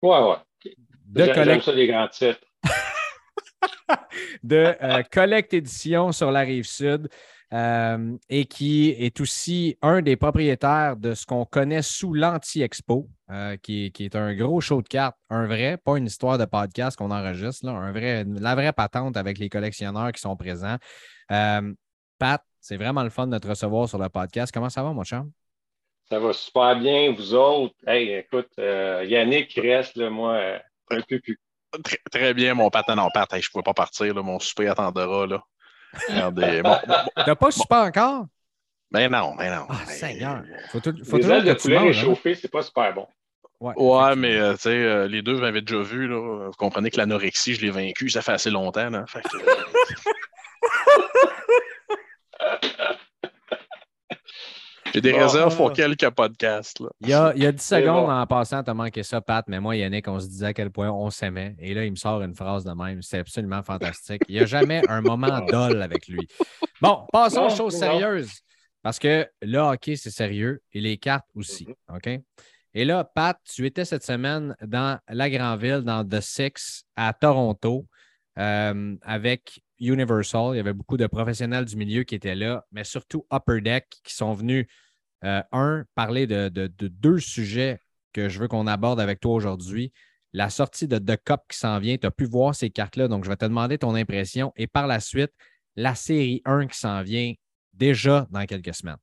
Ouais, ouais. de, Collect- ça, les grands titres. de euh, Collect Édition sur la rive sud euh, et qui est aussi un des propriétaires de ce qu'on connaît sous l'Anti-Expo, euh, qui, est- qui est un gros show de cartes, un vrai, pas une histoire de podcast qu'on enregistre, là, un vrai, la vraie patente avec les collectionneurs qui sont présents. Euh, Pat, c'est vraiment le fun de te recevoir sur le podcast. Comment ça va, mon chum? Ça va super bien, vous autres. Hey, écoute, euh, Yannick reste, là, moi, euh, un peu plus. Très, très bien, mon patin en part. Hey, je ne pouvais pas partir, là, mon souper attendra. Là. Regardez, mon- T'as pas super encore? Ben non, ben non. Ah, Ben, Seigneur. Faut, tout, faut Les ailes que de tu poulet manges. hein? réchauffées, c'est pas super bon. Ouais, Ouais, mais euh, tu sais, euh, les deux, vous m'avez déjà vu, là. Vous comprenez que l'anorexie, je l'ai vaincu, ça fait assez longtemps, là. Fait que, euh, J'ai des Bon. réserves pour quelques podcasts, là. Il y a, il y a 10 C'est secondes bon. en passant, t'as manqué ça, Pat, mais moi, Yannick, on se disait à quel point on s'aimait. Et là, il me sort une phrase de même. C'est absolument fantastique. Il n'y a jamais un moment dol avec lui. Bon, passons Non, aux choses non. sérieuses. Parce que le hockey, c'est sérieux et les cartes aussi. Mm-hmm. OK? Et là, Pat, tu étais cette semaine dans la grande ville, dans The Six, à Toronto, euh, avec Universal. Il y avait beaucoup de professionnels du milieu qui étaient là, mais surtout Upper Deck qui sont venus, euh, un, parler de, de- de deux sujets que je veux qu'on aborde avec toi aujourd'hui. La sortie de The Cup qui s'en vient. Tu as pu voir ces cartes-là, donc je vais te demander ton impression. Et par la suite, la série 1 qui s'en vient déjà dans quelques semaines.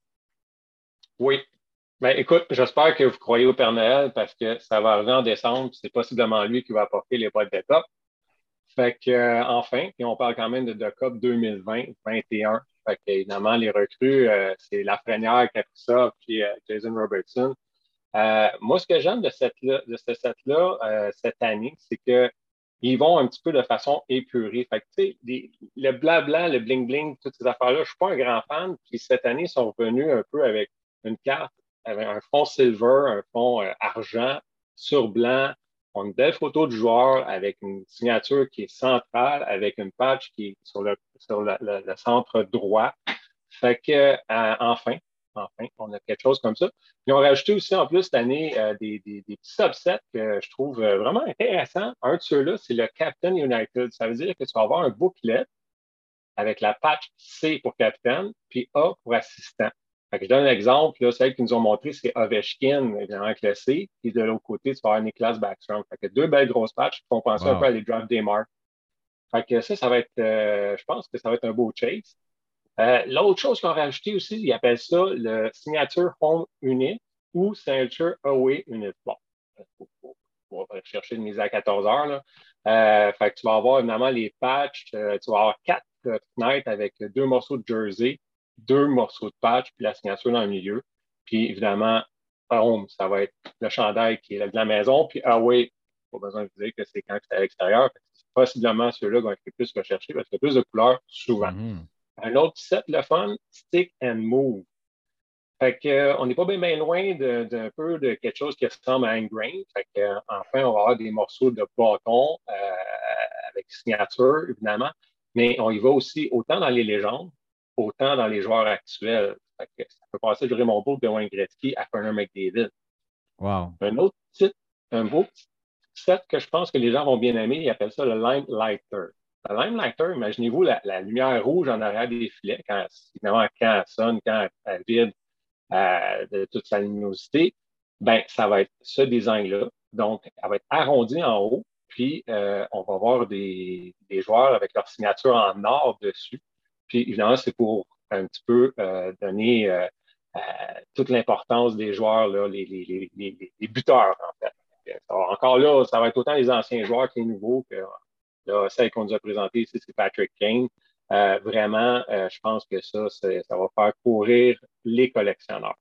Oui. Ben, écoute, j'espère que vous croyez au Père Noël parce que ça va arriver en décembre, c'est possiblement lui qui va apporter les boîtes de Cup. Fait que, euh, enfin, puis on parle quand même de The Cup 2020-21. Fait que, évidemment, les recrues, euh, c'est Lafrenière qui a pris ça, puis euh, Jason Robertson. Euh, moi, ce que j'aime de, de ce set-là cette année, c'est que ils vont un petit peu de façon épurée. Fait que, des- le blabla, le bling-bling, toutes ces affaires-là, je ne suis pas un grand fan. Puis cette année, ils sont revenus un peu avec une carte, avec un fond silver, un fond argent sur blanc. On a une belle photo du joueur avec une signature qui est centrale, avec une patch qui est sur le, centre droit. Fait que, euh, enfin, enfin, on a quelque chose comme ça. Ils ont rajouté aussi en plus cette année euh, des, des- petits subsets que je trouve euh, vraiment intéressants. Un de ceux-là, c'est le Captain United. Ça veut dire que tu vas avoir un booklet avec la patch C pour capitaine, puis A pour assistant. Je donne un exemple, là, celle qu'ils nous ont montré, c'est Ovechkin, évidemment, avec le C, puis de l'autre côté, tu vas avoir Niklas Backstrom. Fait que deux belles grosses patches qui font penser Wow. un peu à les draft des marques. Fait que ça, ça va être, euh, je pense que ça va être un beau chase. Euh, L'autre chose qu'on a rajouté aussi, ils appellent ça le Signature Home Unit ou Signature Away Unit. Bon, faut- faut chercher une mise à 14 heures. Là. Euh, fait que tu vas avoir évidemment les patchs, tu vas avoir quatre fenêtres avec deux morceaux de jersey, deux morceaux de patch, puis la signature dans le milieu. Puis évidemment, home, ça va être le chandail qui est de la maison, puis away, pas besoin de vous dire que c'est quand c'est à l'extérieur. Possiblement ceux-là qui ont été plus recherchés parce qu'il y a plus de couleurs souvent. Mhm. Un autre set, le fun, stick and move. Fait que, euh, on n'est pas bien, bien loin de- d'un peu de quelque chose qui ressemble à Ingrain. Fait que, euh, enfin, on va avoir des morceaux de bâton euh, avec signature, évidemment, mais on y va aussi autant dans les légendes, autant dans les joueurs actuels. Ça peut passer de Raymond Bourg, de Wayne Gretzky à Connor McDavid. Wow. Un autre titre, un beau petit set que je pense que les gens vont bien aimer, ils appellent ça le Lime Lighter. Le Lime Lighter, imaginez-vous la, la lumière rouge en arrière des filets, quand, évidemment, quand elle sonne, quand elle, elle vide euh, de toute sa luminosité, ben, ça va être ce design-là. Donc, elle va être arrondie en haut, puis euh, on va voir des, des joueurs avec leur signature en or dessus. Puis, évidemment, c'est pour un petit peu euh, donner euh, euh, toute l'importance des joueurs, là, les, les, les, buteurs, en fait. Encore là, ça va être autant les anciens joueurs que les nouveaux. Que, là, celle qu'on nous a présentée c'est Patrick Kane. Vraiment, je pense que ça, ça va faire courir les collectionneurs.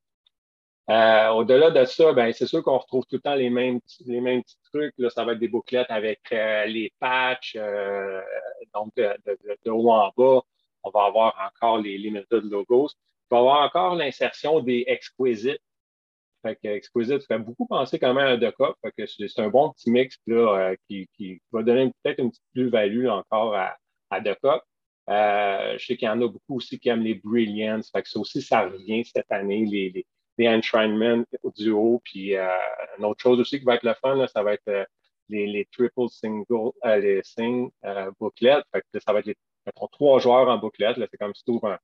Au-delà de ça, ben, c'est sûr qu'on retrouve tout le temps les mêmes, les mêmes petits trucs. Là, ça va être des bouclettes avec les patchs, donc de haut en bas. On va avoir encore les limited logos. On va avoir encore l'insertion des exquisites. Fait que Exquisite fait beaucoup penser quand même à Deca. Fait que c'est un bon petit mix là, euh, qui, qui va donner peut-être une petite plus-value encore à, à Deca. Euh, je sais qu'il y en a beaucoup aussi qui aiment les Brilliants. Fait que ça aussi, ça revient cette année, les, les, les du haut. Puis euh, une autre chose aussi qui va être le fun, là, ça va être les, les triple single, les sing bouclettes. Fait que ça va être les, mettons, trois joueurs en bouclette. C'est comme si tu ouvres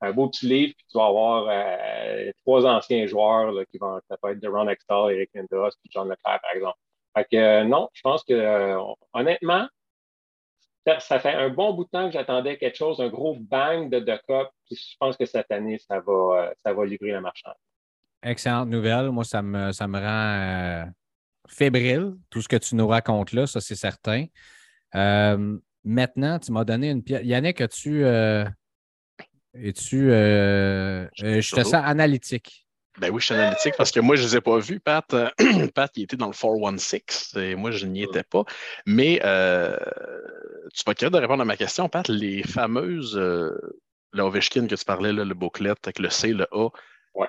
un, beau petit livre, puis tu vas avoir euh, trois anciens joueurs là, qui vont, ça peut être de Ron Extall, Eric Lindros, puis John Leclerc, par exemple. Fait euh, non, je pense que euh, honnêtement, ça, fait un bon bout de temps que j'attendais quelque chose, un gros bang de Cup, puis je pense que cette année, ça va, ça va livrer la marchandise. excellente nouvelle. Moi, ça me, ça me rend fébrile, tout ce que tu nous racontes là, ça c'est certain. Maintenant, tu m'as donné une pièce. Yannick, as-tu. Es-tu. je te sens analytique. Ben oui, je suis analytique parce que moi, je ne les ai pas vus. Pat, euh, Pat, il était dans le 416 et moi, je n'y étais pas. Mais euh, tu pas capable de répondre à ma question, Pat. Les fameuses, euh, le Ovechkin que tu parlais, le booklet avec le C, le A. Ouais.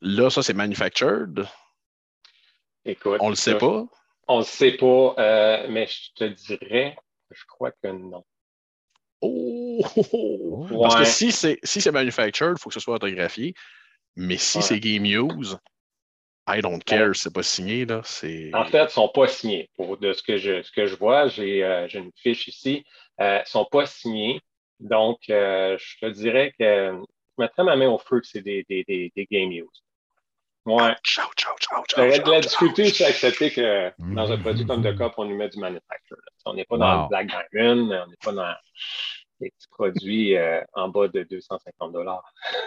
Là, ça, c'est manufactured. Écoute. On le sait pas. On le sait pas, euh, mais je te dirais, je crois que non. Oh! Parce que si c'est si manufactured, il faut que ce soit autographié. Mais si c'est Game Use, I don't care, c'est pas signé. Là, en fait, ils ne sont pas signés. Pour de ce que je, ce que je vois, j'ai euh, une fiche ici. Euh, ils ne sont pas signés. Donc, euh, je te dirais que je mettrais ma main au feu que c'est des, des, des, des, Game Use. Ouais. Ciao, ciao, ciao, J'aurais de la difficulté à accepter que dans un produit comme The Cup, on lui met du manufacturer. On n'est pas dans le Black Diamond, on n'est pas dans des petits produits euh, en bas de 250 dollars.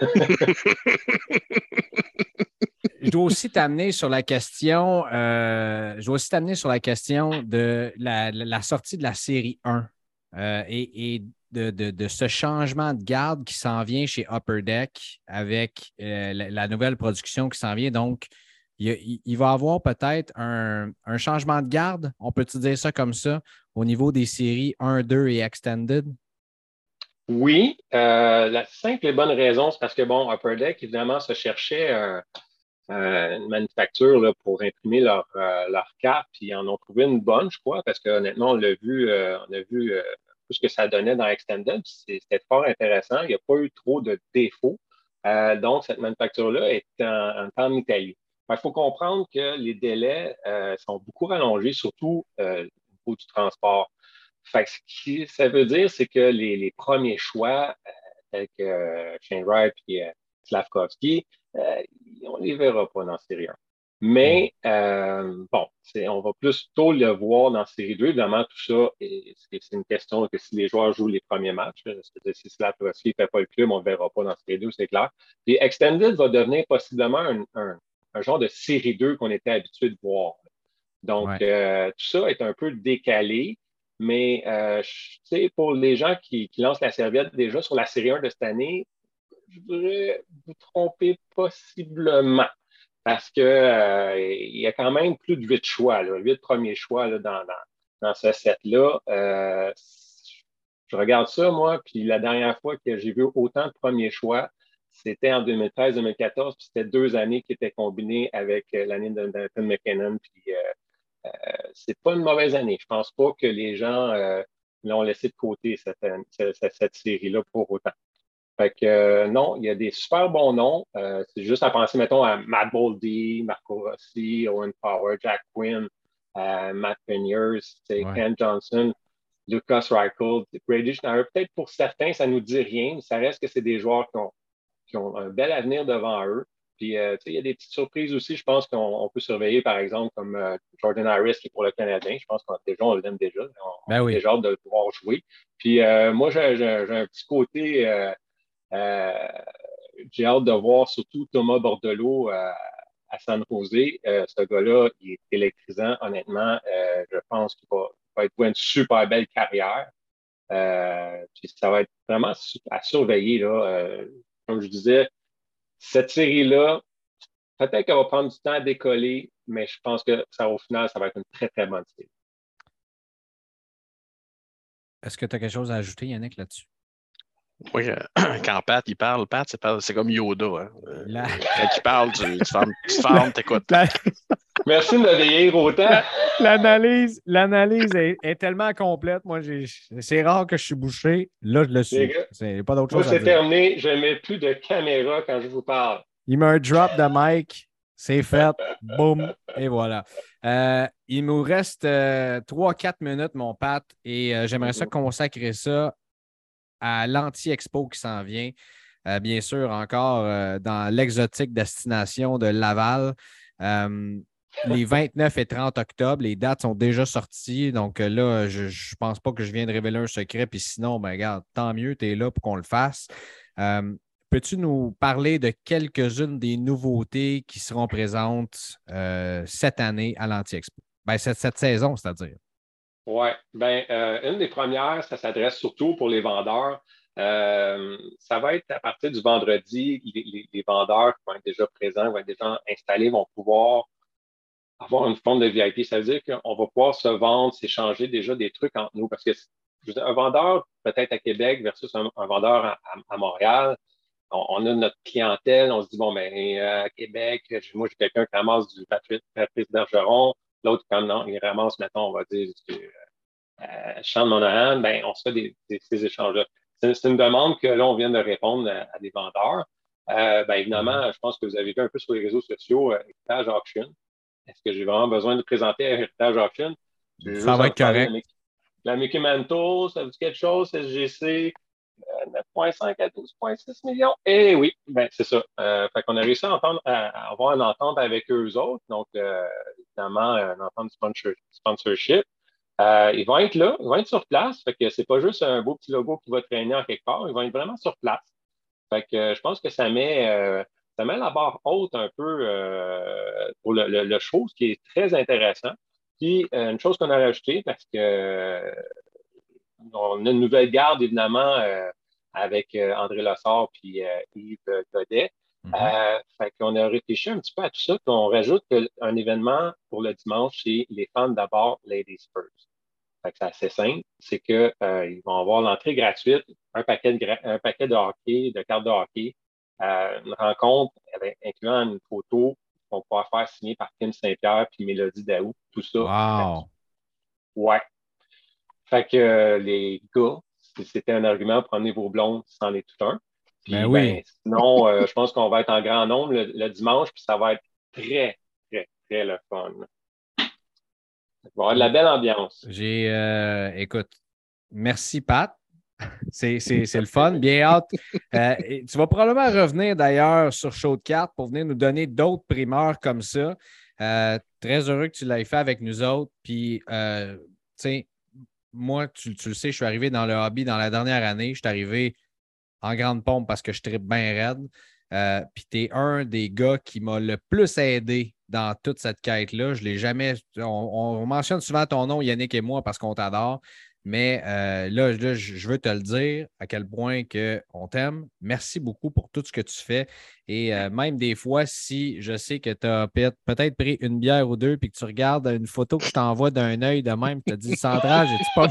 je dois aussi t'amener sur la question, euh, je dois aussi t'amener sur la question de la, sortie de la série 1 euh, et, de, ce changement de garde qui s'en vient chez Upper Deck avec la, nouvelle production qui s'en vient. Donc, il, va y avoir peut-être un, un, changement de garde, on peut-tu dire ça comme ça, au niveau des séries 1, 2 et Extended? Oui, euh, la simple et bonne raison, c'est parce que, bon, Upper Deck, évidemment, se cherchait une manufacture pour imprimer leur, euh, leur carte, puis ils en ont trouvé une bonne, je crois, parce qu'honnêtement, on l'a vu, euh, on a vu ce que ça donnait dans Extended, c'était fort intéressant, il n'y a pas eu trop de défauts. donc, cette manufacture-là est en, en, Italie. Il faut comprendre que les délais sont beaucoup rallongés, surtout au niveau du transport. Ce que ça veut dire, c'est que les, premiers choix, euh, tels que euh, Shane Wright et euh, Slavkovski, on ne les verra pas dans Série 1. Mais mm. bon, on va plus tôt le voir dans Série 2. Évidemment, tout ça, c'est une question que si les joueurs jouent les premiers matchs, si Slavkovski ne fait pas le club, on ne le verra pas dans Série 2, c'est clair. Puis Extended va devenir possiblement un, genre de Série 2 qu'on était habitué de voir. Donc, tout ça est un peu décalé. Mais euh, sais, pour les gens qui, lancent la serviette déjà sur la série 1 de cette année, je voudrais vous tromper possiblement. Parce qu'il euh, y a quand même plus de huit choix, huit premiers choix dans, dans, ce set-là. Euh, je regarde ça, moi, puis la dernière fois que j'ai vu autant de premiers choix, c'était en 2013-2014, puis c'était deux années qui étaient combinées avec l'année de Nathan McKinnon, puis euh, c'est pas une mauvaise année. Je pense pas que les gens euh, l'ont laissé de côté, cette, cette, série-là, pour autant. Fait que euh, non, il y a des super bons noms. c'est juste à penser, mettons, à Matt Boldy, Marco Rossi, Owen Power, Jack Quinn, Matt Peniers, Ken Johnson, Lucas Reichel, Brady Schneider. Peut-être pour certains, ça ne nous dit rien, mais ça reste que c'est des joueurs qui ont, qui ont un bel avenir devant eux. Puis, euh, il y a des petites surprises aussi, je pense qu'on peut surveiller, par exemple, comme euh, Jordan Harris qui est pour le Canadien. Je pense qu'on déjà, on l'aime déjà. On, ben a déjà hâte de pouvoir jouer. Puis, euh, moi, j'ai un petit côté, j'ai hâte de voir surtout Thomas Bordelot à San Jose. ce gars-là, il est électrisant, honnêtement. je pense qu'il va, va, être une super belle carrière. puis, ça va être vraiment à surveiller. Là. comme je disais, cette série-là, peut-être qu'elle va prendre du temps à décoller, mais je pense que ça, au final, ça va être une très, très bonne série. Est-ce que tu as quelque chose à ajouter, Yannick, là-dessus? Oui, euh, quand Pat, il parle, Pat, c'est comme Yoda. Hein. Euh, quand il parle, tu, tu fermes, tu fermes, t'écoutes. Merci de me vieillir autant. L'analyse, l'analyse est, tellement complète. Moi, c'est rare que je suis bouché. Là, je le suis. C'est pas d'autre chose. c'est terminé. Je ne mets plus de caméra quand je vous parle. Il met un drop de mic. C'est fait. Boum. Et voilà. Euh, il nous reste 3-4 minutes, mon Pat, et j'aimerais ça consacrer ça à l'anti-expo qui s'en vient. Euh, bien sûr, encore euh, dans l'exotique destination de Laval. Euh, les 29 et 30 octobre, les dates sont déjà sorties. Donc là, je ne pense pas que je viens de révéler un secret. Puis sinon, ben, regarde, tant mieux, tu es là pour qu'on le fasse. peux-tu nous parler de quelques-unes des nouveautés qui seront présentes cette année à l'Anti-Expo? Ben, cette saison, c'est-à-dire. Oui, ben, une des premières, ça s'adresse surtout pour les vendeurs. ça va être à partir du vendredi, les, vendeurs qui vont être déjà présents, vont être déjà installés, vont pouvoir avoir une forme de VIP. Ça veut dire qu'on va pouvoir se vendre, s'échanger déjà des trucs entre nous. Parce que un vendeur, peut-être à Québec versus un, vendeur à, Montréal, on, a notre clientèle, on se dit, bon, ben, euh, à Québec, moi, j'ai quelqu'un qui ramasse du Patrice Bergeron, l'autre, comme non, il ramasse, mettons, on va dire, du euh, Champ de Monahan, ben, on se fait des, ces échanges-là. C'est une demande que là, on vient de répondre à, des vendeurs. Euh, ben, évidemment, je pense que vous avez vu un peu sur les réseaux sociaux, Heritage Auction. Est-ce que j'ai vraiment besoin de présenter Heritage Auction? Ça va être correct. La Mickey Mantle, ça veut dire quelque chose, SGC, 9,5 euh, à 12,6 millions. Eh oui, ben, c'est ça. Euh, fait qu'on a réussi à, avoir une entente avec eux autres. Donc, euh, évidemment, une entente de sponsorship. Euh, ils vont être là, ils vont être sur place. Fait que c'est pas juste un beau petit logo qui va traîner en quelque part. Ils vont être vraiment sur place. Fait que je pense que ça met, ça met la barre haute un peu pour le, le, qui est très intéressant. Puis, une chose qu'on a rajoutée, parce que on a une nouvelle garde, évidemment, euh, avec euh, André Lassard puis euh, Yves Godet. Mm fait qu'on a réfléchi un petit peu à tout ça, qu'on rajoute un événement pour le dimanche, c'est les fans d'abord Ladies First. Fait que c'est assez simple, c'est qu'ils ils vont avoir l'entrée gratuite, un paquet, de, un paquet de hockey, de cartes de hockey, une rencontre incluant une photo qu'on pourra faire signer par Kim Saint-Pierre puis Mélodie Daou, tout ça. Wow! Ouais, fait que euh, les gars, c'était un argument emmener vos blondes, c'en est tout un. ben oui. Ben, sinon, euh, je pense qu'on va être en grand nombre le, dimanche, puis ça va être très, très, très le fun. Il va y avoir de la belle ambiance. J'ai, euh, écoute, merci Pat. C'est, le fun, bien hâte. tu vas probablement revenir d'ailleurs sur Show de cartes pour venir nous donner d'autres primeurs comme ça. très heureux que tu l'aies fait avec nous autres. Puis, tu sais, moi, tu, le sais, je suis arrivé dans le hobby dans la dernière année. Je suis arrivé en grande pompe parce que je tripe bien raide. Euh, puis tu es un des gars qui m'a le plus aidé dans toute cette quête-là. Je l'ai jamais. On, mentionne souvent ton nom, Yannick et moi, parce qu'on t'adore. Mais euh, là, je veux te le dire à quel point que on t'aime. Merci beaucoup pour tout ce que tu fais. Et euh, même des fois, si je sais que tu as peut-être pris une bière ou deux puis que tu regardes une photo que je t'envoie d'un œil de même, tu te dis central, j'ai-tu pas.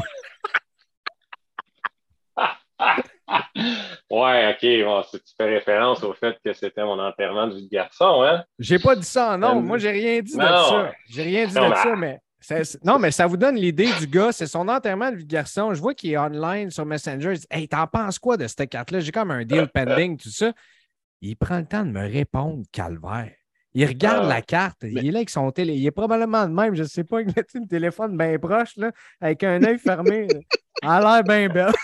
ouais, OK. Bon, tu fais référence au fait que c'était mon enterrement de vie de garçon, hein? J'ai pas dit ça, non. Euh, Moi, j'ai rien dit de ça. J'ai rien dit de ça, mais non, mais ça vous donne l'idée du gars. C'est son enterrement de vie de garçon. Je vois qu'il est online sur Messenger. Il dit Hey, t'en penses quoi de cette carte-là? J'ai comme un deal pending, tout ça. Il prend le temps de me répondre, calvaire. Il regarde ah. la carte. Il est là avec son télé. Il est probablement de même, je ne sais pas, il a le téléphone bien proche, là, avec un œil fermé. A l'air bien belle.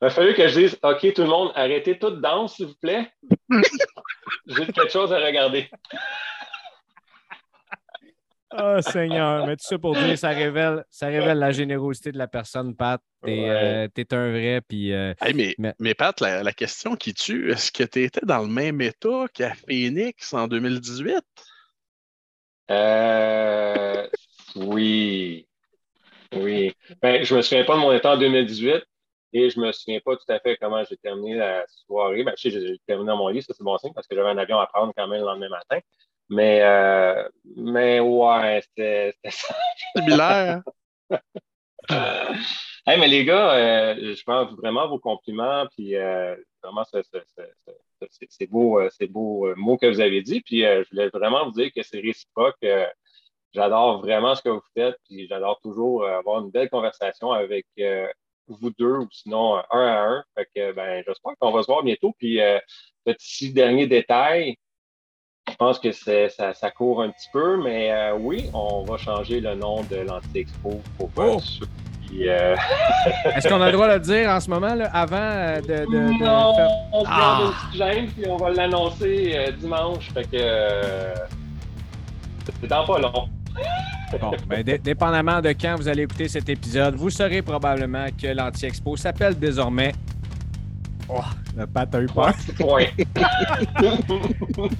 Il a fallu que je dise OK, tout le monde, arrêtez toute danse, s'il vous plaît. J'ai quelque chose à regarder. Oh Seigneur, mais tout ça pour dire, ça révèle, ça révèle la générosité de la personne, Pat. T'es euh, es un vrai. Puis, euh, mais, mais, Pat, la, question qui tue, est-ce que tu étais dans le même état qu'à Phoenix en 2018? Euh, oui. Oui. Ben, je me souviens pas de mon état en 2018 et je me souviens pas tout à fait comment j'ai terminé la soirée. Ben, je sais, j'ai terminé dans mon lit, ça c'est bon signe parce que j'avais un avion à prendre quand même le lendemain matin. Mais, euh, mais ouais, c'était similaire. hey, mais les gars, euh, je pense vraiment vos compliments, puis euh, vraiment, c'est beau, c'est beau mot que vous avez dit. Puis je voulais vraiment vous dire que c'est réciproque. j'adore vraiment ce que vous faites, puis j'adore toujours avoir une belle conversation avec vous deux ou sinon un à un. Fait que ben, j'espère qu'on va se voir bientôt. Puis petit dernier détail, pense que ça, ça, court un petit peu, mais euh, oui, on va changer le nom de l'Anti-Expo pour oh! euh... Est-ce qu'on a le droit de le dire en ce moment, là, avant euh, de, de, Non, on se garde une petite gêne, puis on va l'annoncer euh, dimanche. Fait que c'est dans pas long. Bon, ben, dépendamment de quand vous allez écouter cet épisode, vous saurez probablement que l'Anti-Expo s'appelle désormais Oh, Pat a eu peur.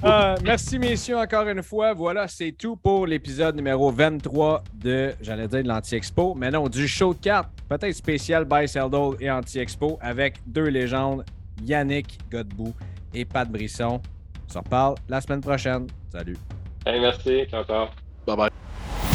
Ah, merci, messieurs, encore une fois. Voilà, c'est tout pour l'épisode numéro 23 de, j'allais dire, de l'Anti-Expo, mais non, du show de cartes, peut-être spécial by Seldol et Anti-Expo, avec deux légendes, Yannick Godbout et Pat Brisson. On se reparle la semaine prochaine. Salut. merci. Ciao, ciao. Bye bye.